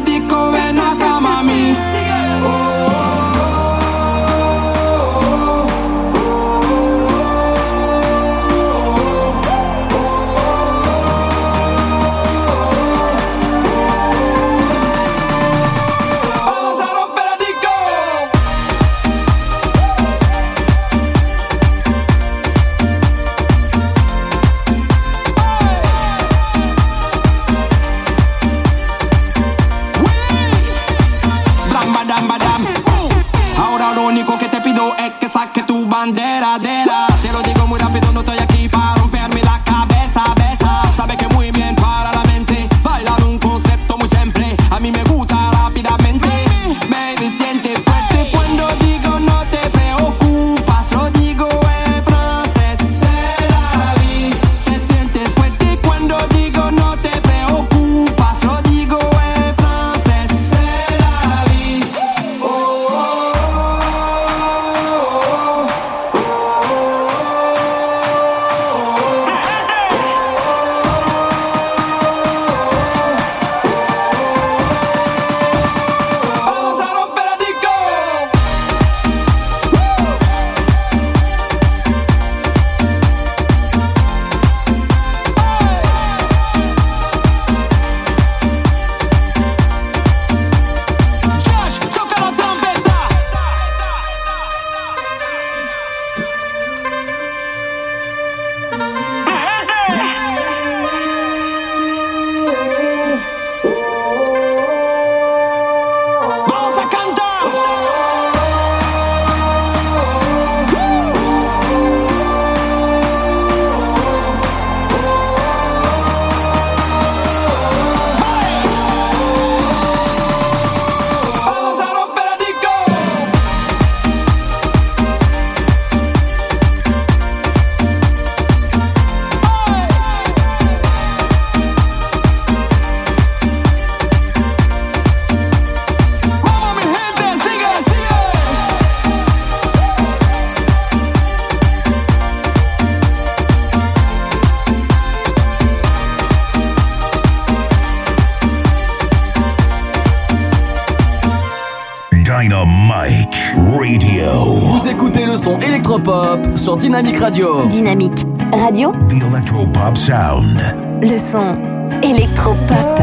sur Dynamique Radio. Dynamique Radio. The Electropop Sound. Le son électropop.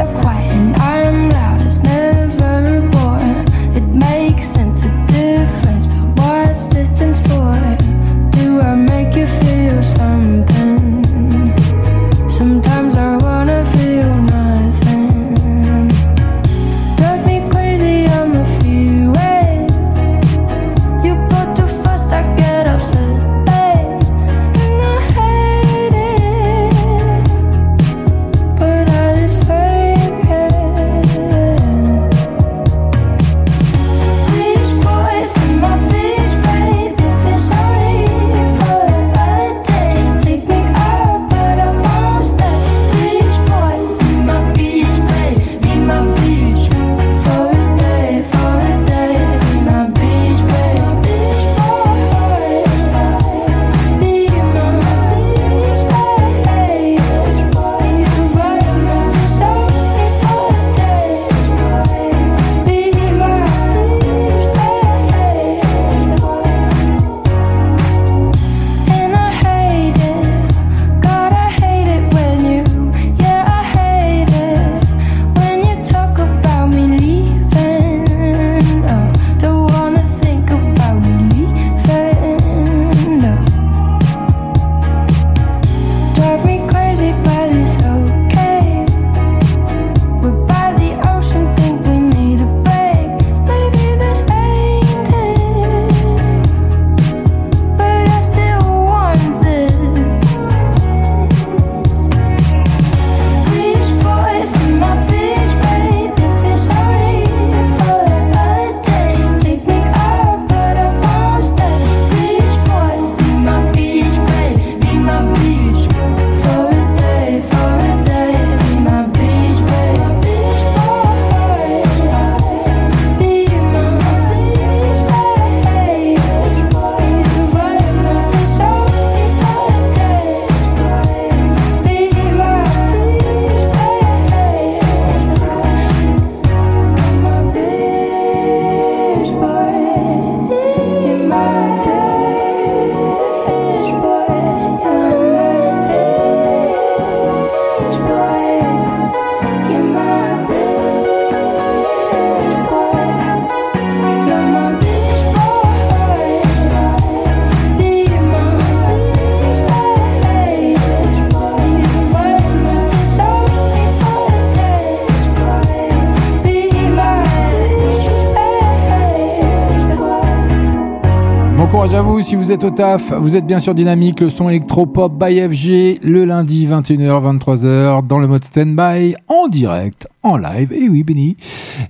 Vous si vous êtes au taf. Vous êtes bien sûr dynamique, le son électropop by FG, le lundi 21h, 23h, dans le mode stand-by, en direct, en live. Et oui, Benny.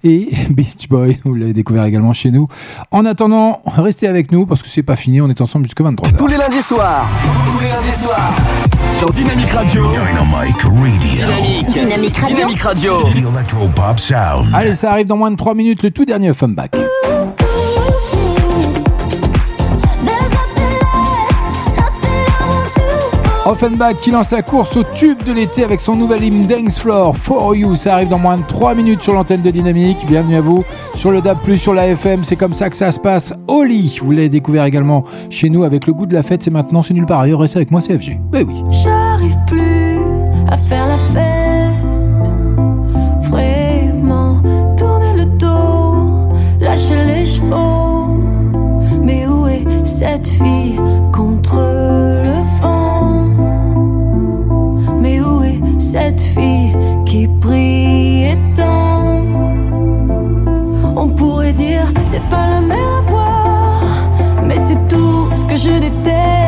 Et Beach Boy, vous l'avez découvert également chez nous. En attendant, restez avec nous parce que c'est pas fini, on est ensemble jusqu'à 23h. Tous les lundis soirs. Tous les lundis soirs. Sur Dynamic Radio. Dynamic Radio. Dynamique. Dynamique Radio. Dynamic Radio. The Electropop Sound. Allez, ça arrive dans moins de 3 minutes, le tout dernier Offenbach. Offenbach qui lance la course au tube de l'été avec son nouvel hymne Dance Floor For You. Ça arrive dans moins de 3 minutes sur l'antenne de Dynamique. Bienvenue à vous sur le DAB+, sur la FM. C'est comme ça que ça se passe. Oli, vous l'avez découvert également chez nous avec le goût de la fête. C'est maintenant, c'est nulle part ailleurs. Restez avec moi, c'est FG. Ben oui. J'arrive plus à faire la fête. Fille qui brille tant? On pourrait dire, c'est pas la mer à boire, mais c'est tout ce que je déteste.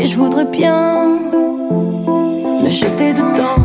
Et je voudrais bien me jeter dedans,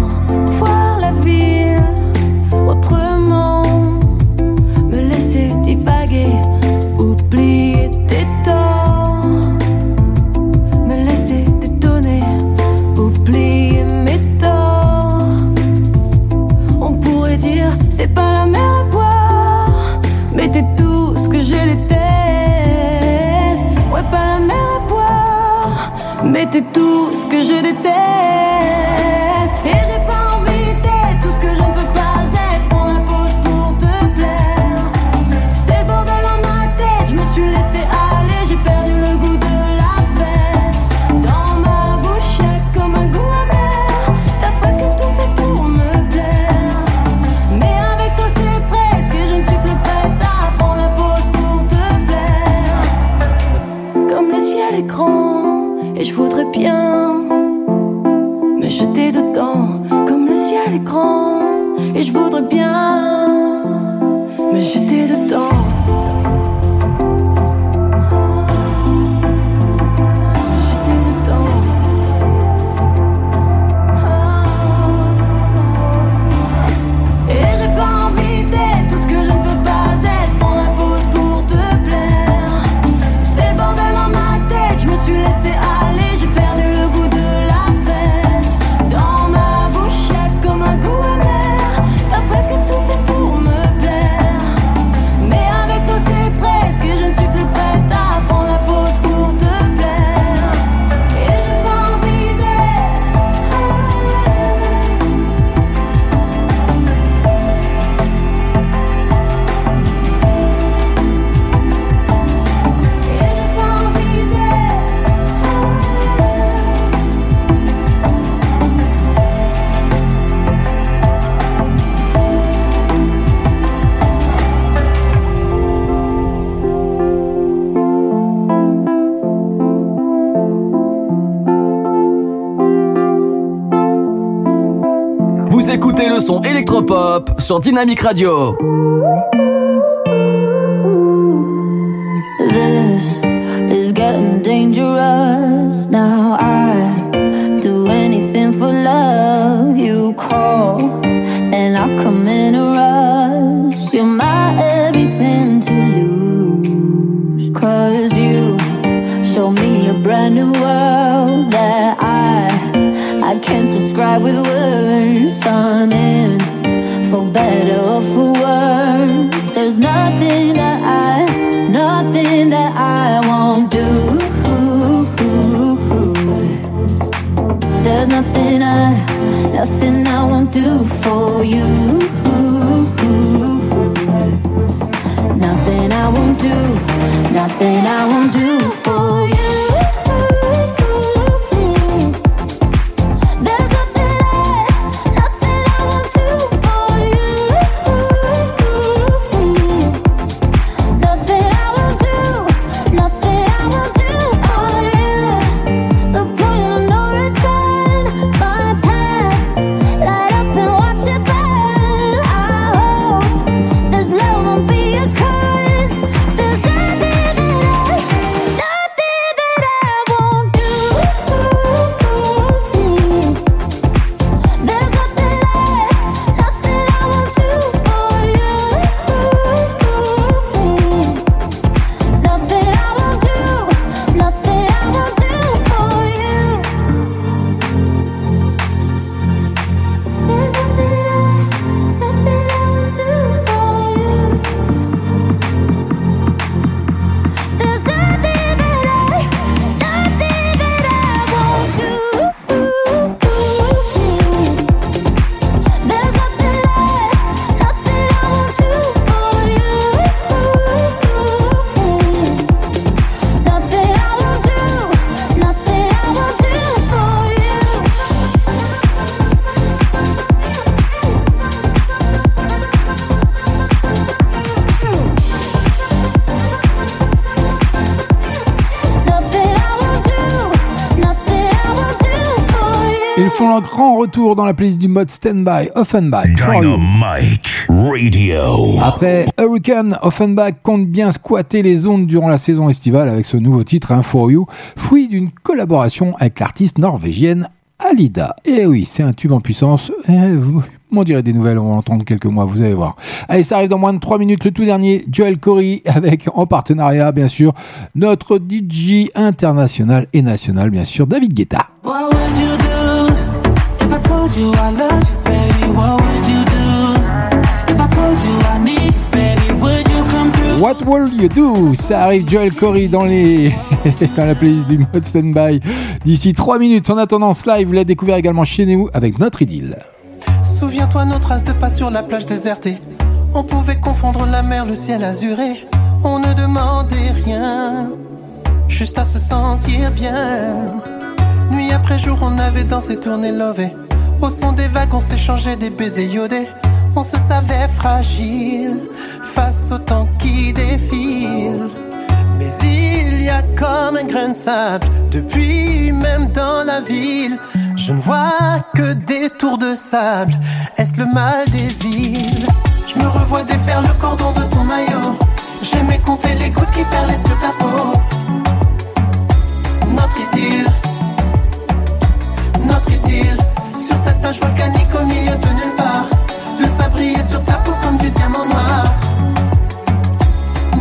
Et je voudrais bien me jeter dedans. Comme le ciel est grand, et je voudrais bien me jeter dedans. Son électropop sur Dynamic Radio. This is getting dangerous. Now I do anything for love. You call and I come in a rush. You're my everything to lose. Cause you show me a brand new world that I I can't describe with words. I'm nothing I font leur grand retour dans la playlist du mode Standby, Offenbach. Dynamite Radio. Après Hurricane, Offenbach compte bien squatter les ondes durant la saison estivale avec ce nouveau titre, hein, For You, fruit d'une collaboration avec l'artiste norvégienne Alida. Et oui, c'est un tube en puissance. Eh, vous m'en direz des nouvelles, on va l'entendre quelques mois, vous allez voir. Allez, ça arrive dans moins de 3 minutes, le tout dernier, Joel Corey, avec en partenariat, bien sûr, notre DJ international et national, bien sûr, David Guetta. I told you I loved you, baby? What would you do? If I told you I need you, baby? Would you come through? What will you do? Ça arrive Joel Corey dans les dans la playlist du mode standby d'ici 3 minutes. En attendant ce live, vous l'avez découvert également chez nous avec notre idylle. Souviens-toi nos traces de pas sur la plage désertée. On pouvait confondre la mer, le ciel azuré. On ne demandait rien, juste à se sentir bien. Nuit après jour, on avait dansé, tourné, lové. Au son des vagues, on s'échangeait des baisers iodés. On se savait fragile face au temps qui défile. Mais il y a comme un grain de sable depuis même dans la ville. Je ne vois que des tours de sable. Est-ce le mal des îles? Je me revois défaire le cordon de ton maillot. J'aimais compter les gouttes qui perlaient sur ta peau. Notre idylle, cette plage volcanique au milieu de nulle part. Le sable brillait sur ta peau comme du diamant noir.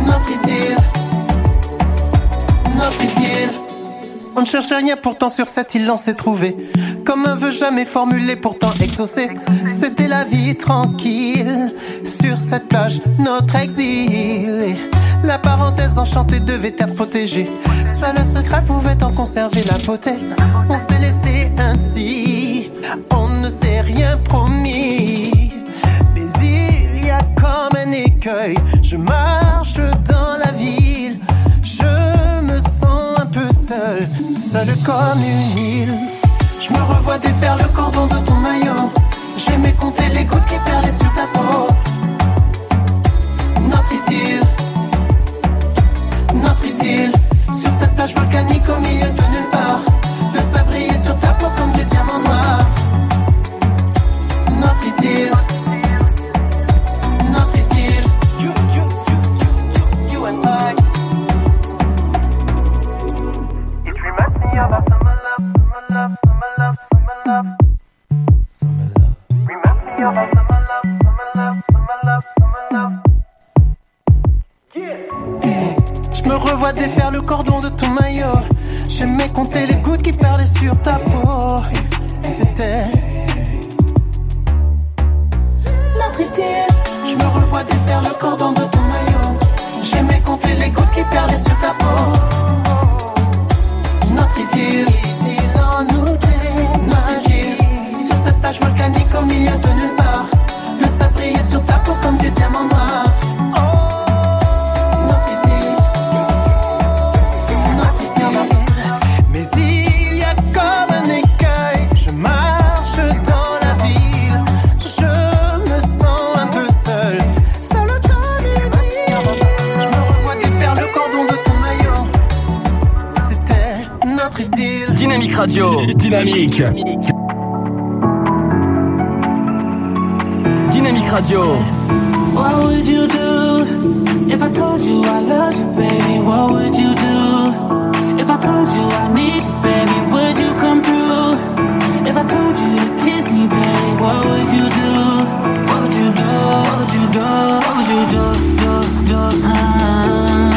Notre idylle. Notre idylle. On ne cherchait rien pourtant sur cette île on s'est trouvé. Comme un vœu jamais formulé pourtant exaucé. C'était la vie tranquille. Sur cette plage notre exil. La parenthèse enchantée devait être protégée. Seul le secret pouvait en conserver la beauté. On s'est laissé ainsi On ne s'est rien promis. Mais il y a comme un écueil. Je marche dans la ville. Je me sens un peu seul Seul comme une île. Je me revois défaire le cordon de ton maillot. J'aimais compter les gouttes qui perlaient sur ta peau. Notre idylle. Notre idylle. Sur cette plage volcanique au milieu de nulle part. Le brillait sur ta peau comme J'aimais compter les gouttes qui perlaient sur ta peau. C'était notre idylle. Je me revois défaire le cordon de ton maillot. J'aimais compter les gouttes qui perlaient sur ta peau. Notre idylle, idylle en nous notre idylle. Sur cette plage volcanique au milieu de nulle être utile. Dynamique Radio. Dynamique. Dynamique Radio. What would you do if I told you I loved you, baby? What would you do if I told you I need you, baby? Would you come through? If I told you to kiss me, baby, what would you do? What would you do? What would you do? What would you do? Do do? huh?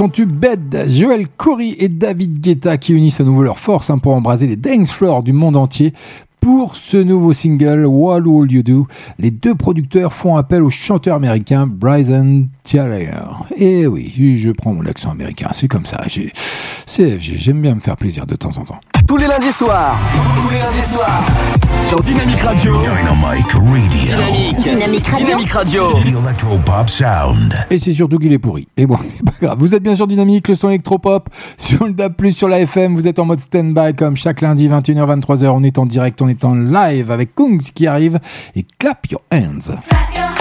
Son tube Bed, Joel Corey et David Guetta qui unissent à nouveau leurs forces hein, pour embraser les dance floors du monde entier. Pour ce nouveau single, What Will You Do, les deux producteurs font appel au chanteur américain Bryson Tiller. Et oui, je prends mon accent américain, c'est comme ça. J'aime bien me faire plaisir de temps en temps. Tous les lundis soirs. Tous les lundis soirs. Sur Dynamique Radio. Dynamic Radio. Dynamique. Dynamique Radio. Dynamique Radio. Electropop Sound. Et c'est surtout qu'il est pourri. Et bon, c'est pas grave. Vous êtes bien sur Dynamique, le son électropop, sur le DAB+, sur la FM. Vous êtes en mode stand-by comme chaque lundi, 21h, 23h. On est en direct, on est en live avec Kungs qui arrive. Et clap your hands. Clap your hands,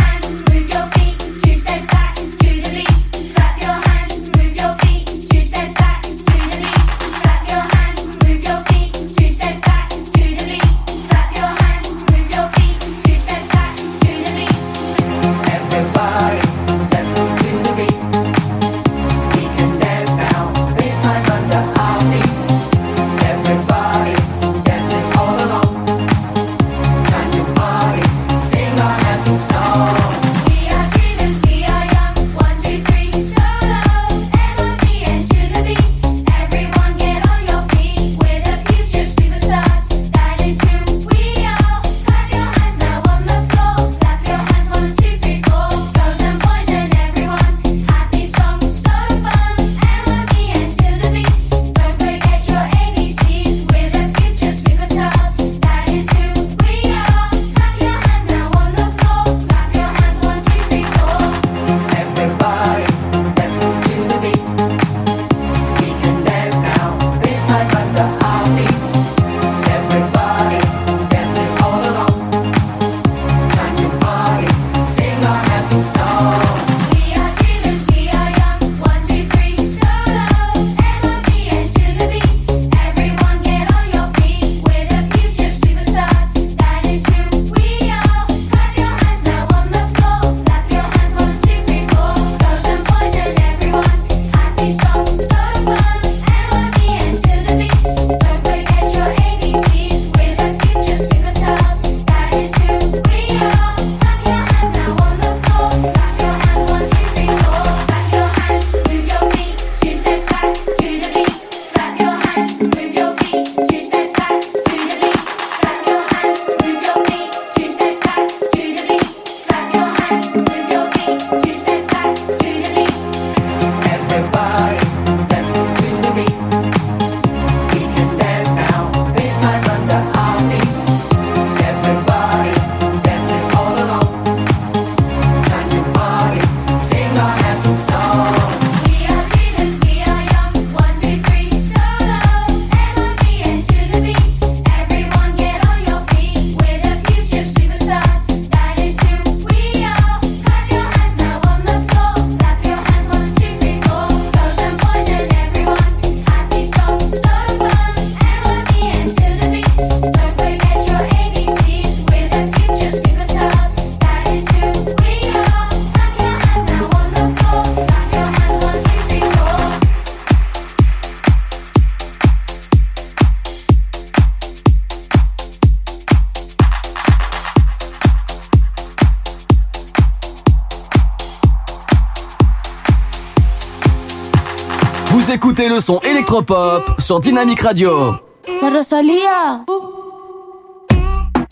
écoutez le son électropop sur Dynamic Radio. La Rosalía.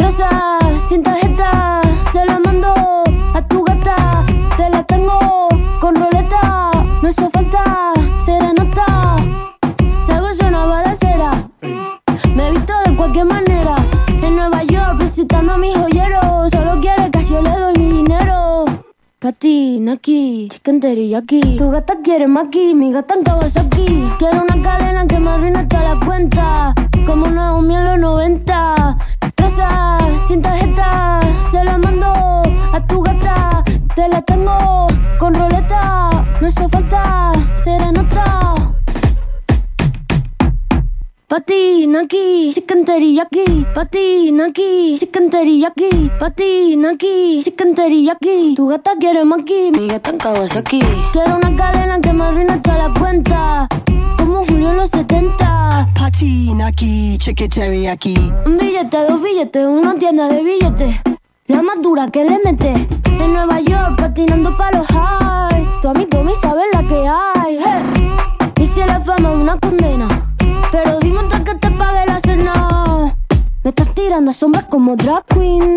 Rosa, Chicken teriyaki Tu gata quiere maki, mi gata en Kawasaki Quiero una cadena que me arruine toda la cuenta. Como Naomi en los 90 teriyaki Pati, Naki, chicken teriyaki Pati, Naki, chicken teriyaki Tu gata quiere maki, mi gata en Kawasaki. Quiero una cadena que me arruine toda la cuenta Como Julio en los 70 Pati, Naki, chicken teriyaki. Un billete, dos billetes, una tienda de billetes. La más dura que le mete. En Nueva York patinando pa' los highs. Tu amigo me sabe la que hay hey. Y si la fama una condena. Pero dime antes que te Me estás tirando sombras como drag queen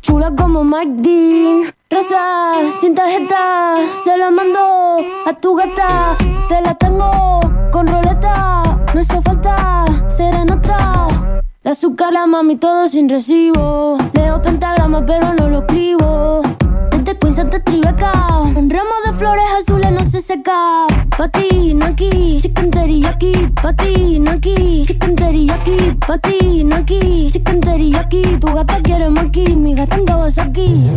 Chula como Mike Dean. Rosa, sin tarjeta Se la mando a tu gata. Te la tengo con roleta No hizo falta serenata De azúcar la mami todo sin recibo. Leo pentagrama pero no lo escribo Desde Queens hasta Tribeca. Un ramo de flores azules no se seca. Pati, Naki, chicken teriyaki Pati, Naki, chicken teriyaki Pati, Naki, chicken teriyaki Tu gata quiere maki, mi gata en Kawasaki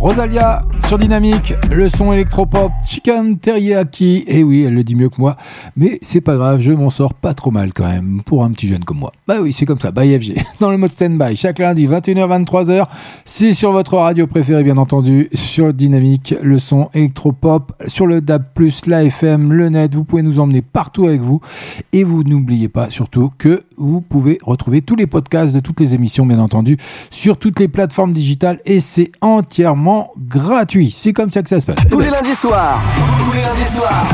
Rosalia sur Dynamique, le son électropop, chicken teriyaki. Et oui, elle le dit mieux que moi, mais c'est pas grave, je m'en sors pas trop mal quand même pour un petit jeune comme moi. Bah oui, c'est comme ça, by FG, dans le mode stand-by, chaque lundi 21h 23h, c'est sur votre radio préférée bien entendu, sur Dynamique, le son électropop, sur le DAB+, la FM, le net, vous pouvez nous emmener partout avec vous et vous n'oubliez pas surtout que vous pouvez retrouver tous les podcasts de toutes les émissions bien entendu sur toutes les plateformes digitales et c'est entièrement gratuit. C'est comme ça que ça se passe. Tous les lundis soirs. Tous les lundis soirs.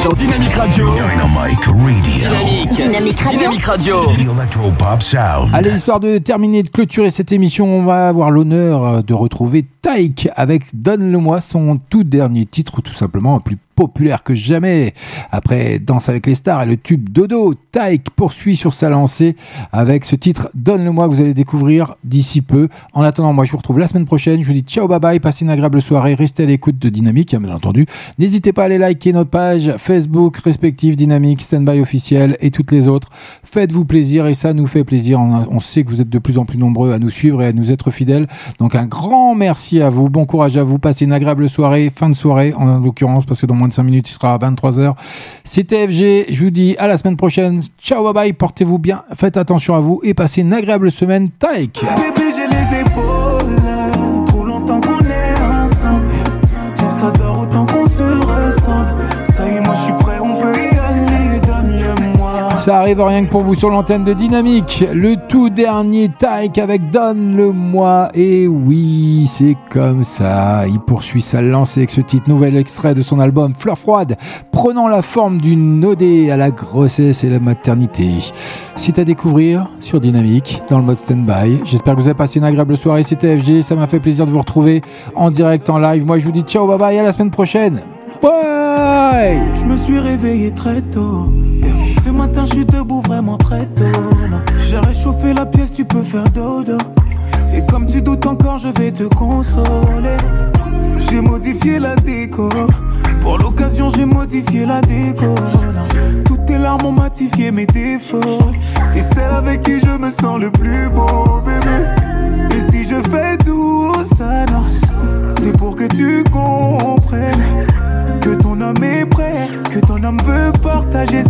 Sur Dynamic Radio. Dynamic Radio. Dynamique. Dynamic Radio. Dynamic Radio. The Electropop Sound. Allez, histoire de terminer, de clôturer cette émission, on va avoir l'honneur euh, de retrouver Taïk avec Donne-le-moi, son tout dernier titre, ou tout simplement plus populaire que jamais. Après Danse avec les stars et le tube Dodo, Taïk poursuit sur sa lancée avec ce titre Donne-le-moi que vous allez découvrir d'ici peu. En attendant, moi je vous retrouve la semaine prochaine. Je vous dis ciao, bye bye, passez une agréable soirée, restez à l'écoute de Dynamique, hein, bien entendu. N'hésitez pas à aller liker notre page Facebook respective Dynamique, Standby officiel et toutes les autres. Faites-vous plaisir et ça nous fait plaisir. On, sait que vous êtes de plus en plus nombreux à nous suivre et à nous être fidèles. Donc un grand merci à vous, bon courage à vous, passez une agréable soirée, fin de soirée en l'occurrence parce que dans moins de 5 minutes il sera à 23h. C'était FG, je vous dis à la semaine prochaine. Ciao, bye bye, portez-vous bien, faites attention à vous et passez une agréable semaine. Taïk les. Ça arrive rien que pour vous sur l'antenne de Dynamique. Le tout dernier Taïk avec Donne-le-moi. Et oui, c'est comme ça. Il poursuit sa lancée avec ce titre nouvel extrait de son album Fleur froide, prenant la forme d'une ode à la grossesse et la maternité. C'est à découvrir sur Dynamique, dans le mode stand-by. J'espère que vous avez passé une agréable soirée. C'était FG. Ça m'a fait plaisir de vous retrouver en direct, en live. Moi, je vous dis ciao, bye bye, à la semaine prochaine. Bye Je me suis réveillé très tôt. Ce matin, je suis debout vraiment très tôt. J'ai réchauffé la pièce, tu peux faire dodo. Et comme tu doutes encore, je vais te consoler. J'ai modifié la déco. Pour l'occasion, j'ai modifié la déco. Toutes tes larmes ont matifié mes défauts. T'es celle avec qui je me sens le plus beau, bébé. Et si je fais tout ça, non, c'est pour que tu comprennes que ton homme est prêt, que ton homme veut partager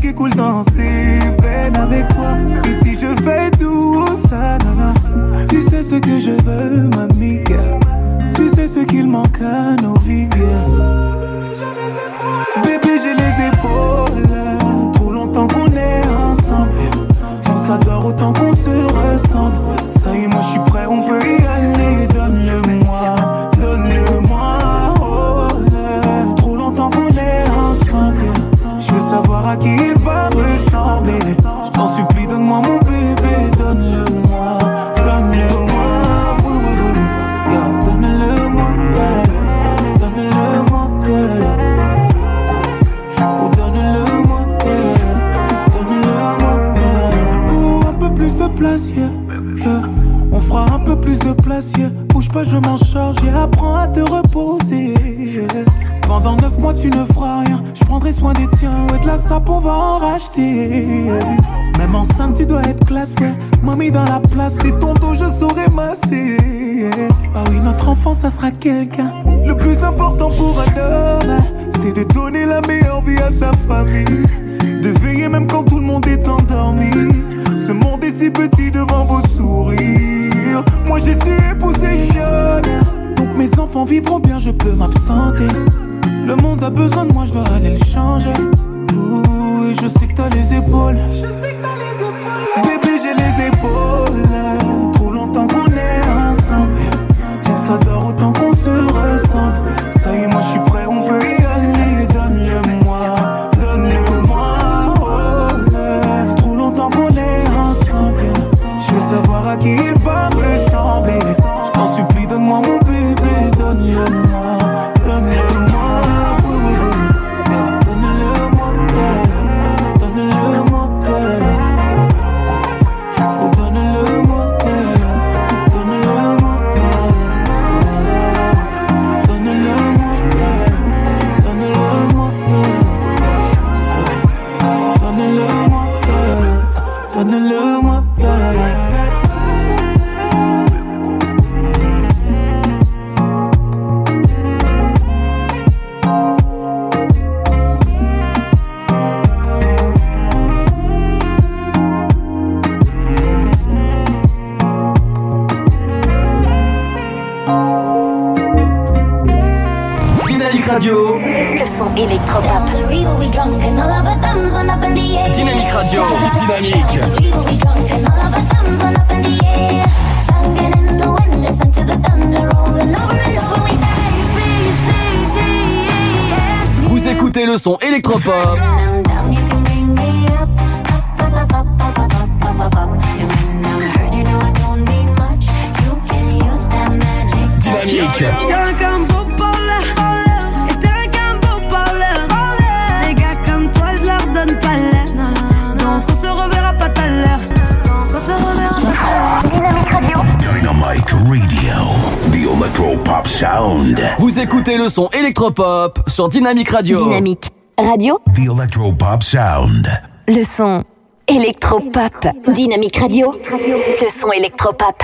Electropop sur Dynamique Radio. Dynamique Radio. The electro Electropop Sound. Le son Electropop. Dynamique Radio. Le son Electropop.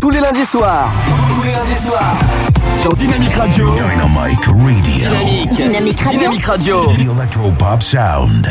Tous les lundis soirs. Tous les lundis soirs. Sur Dynamique Radio. Dynamique Radio. Dynamique, Radio. Dynamique Radio. The Electropop Sound.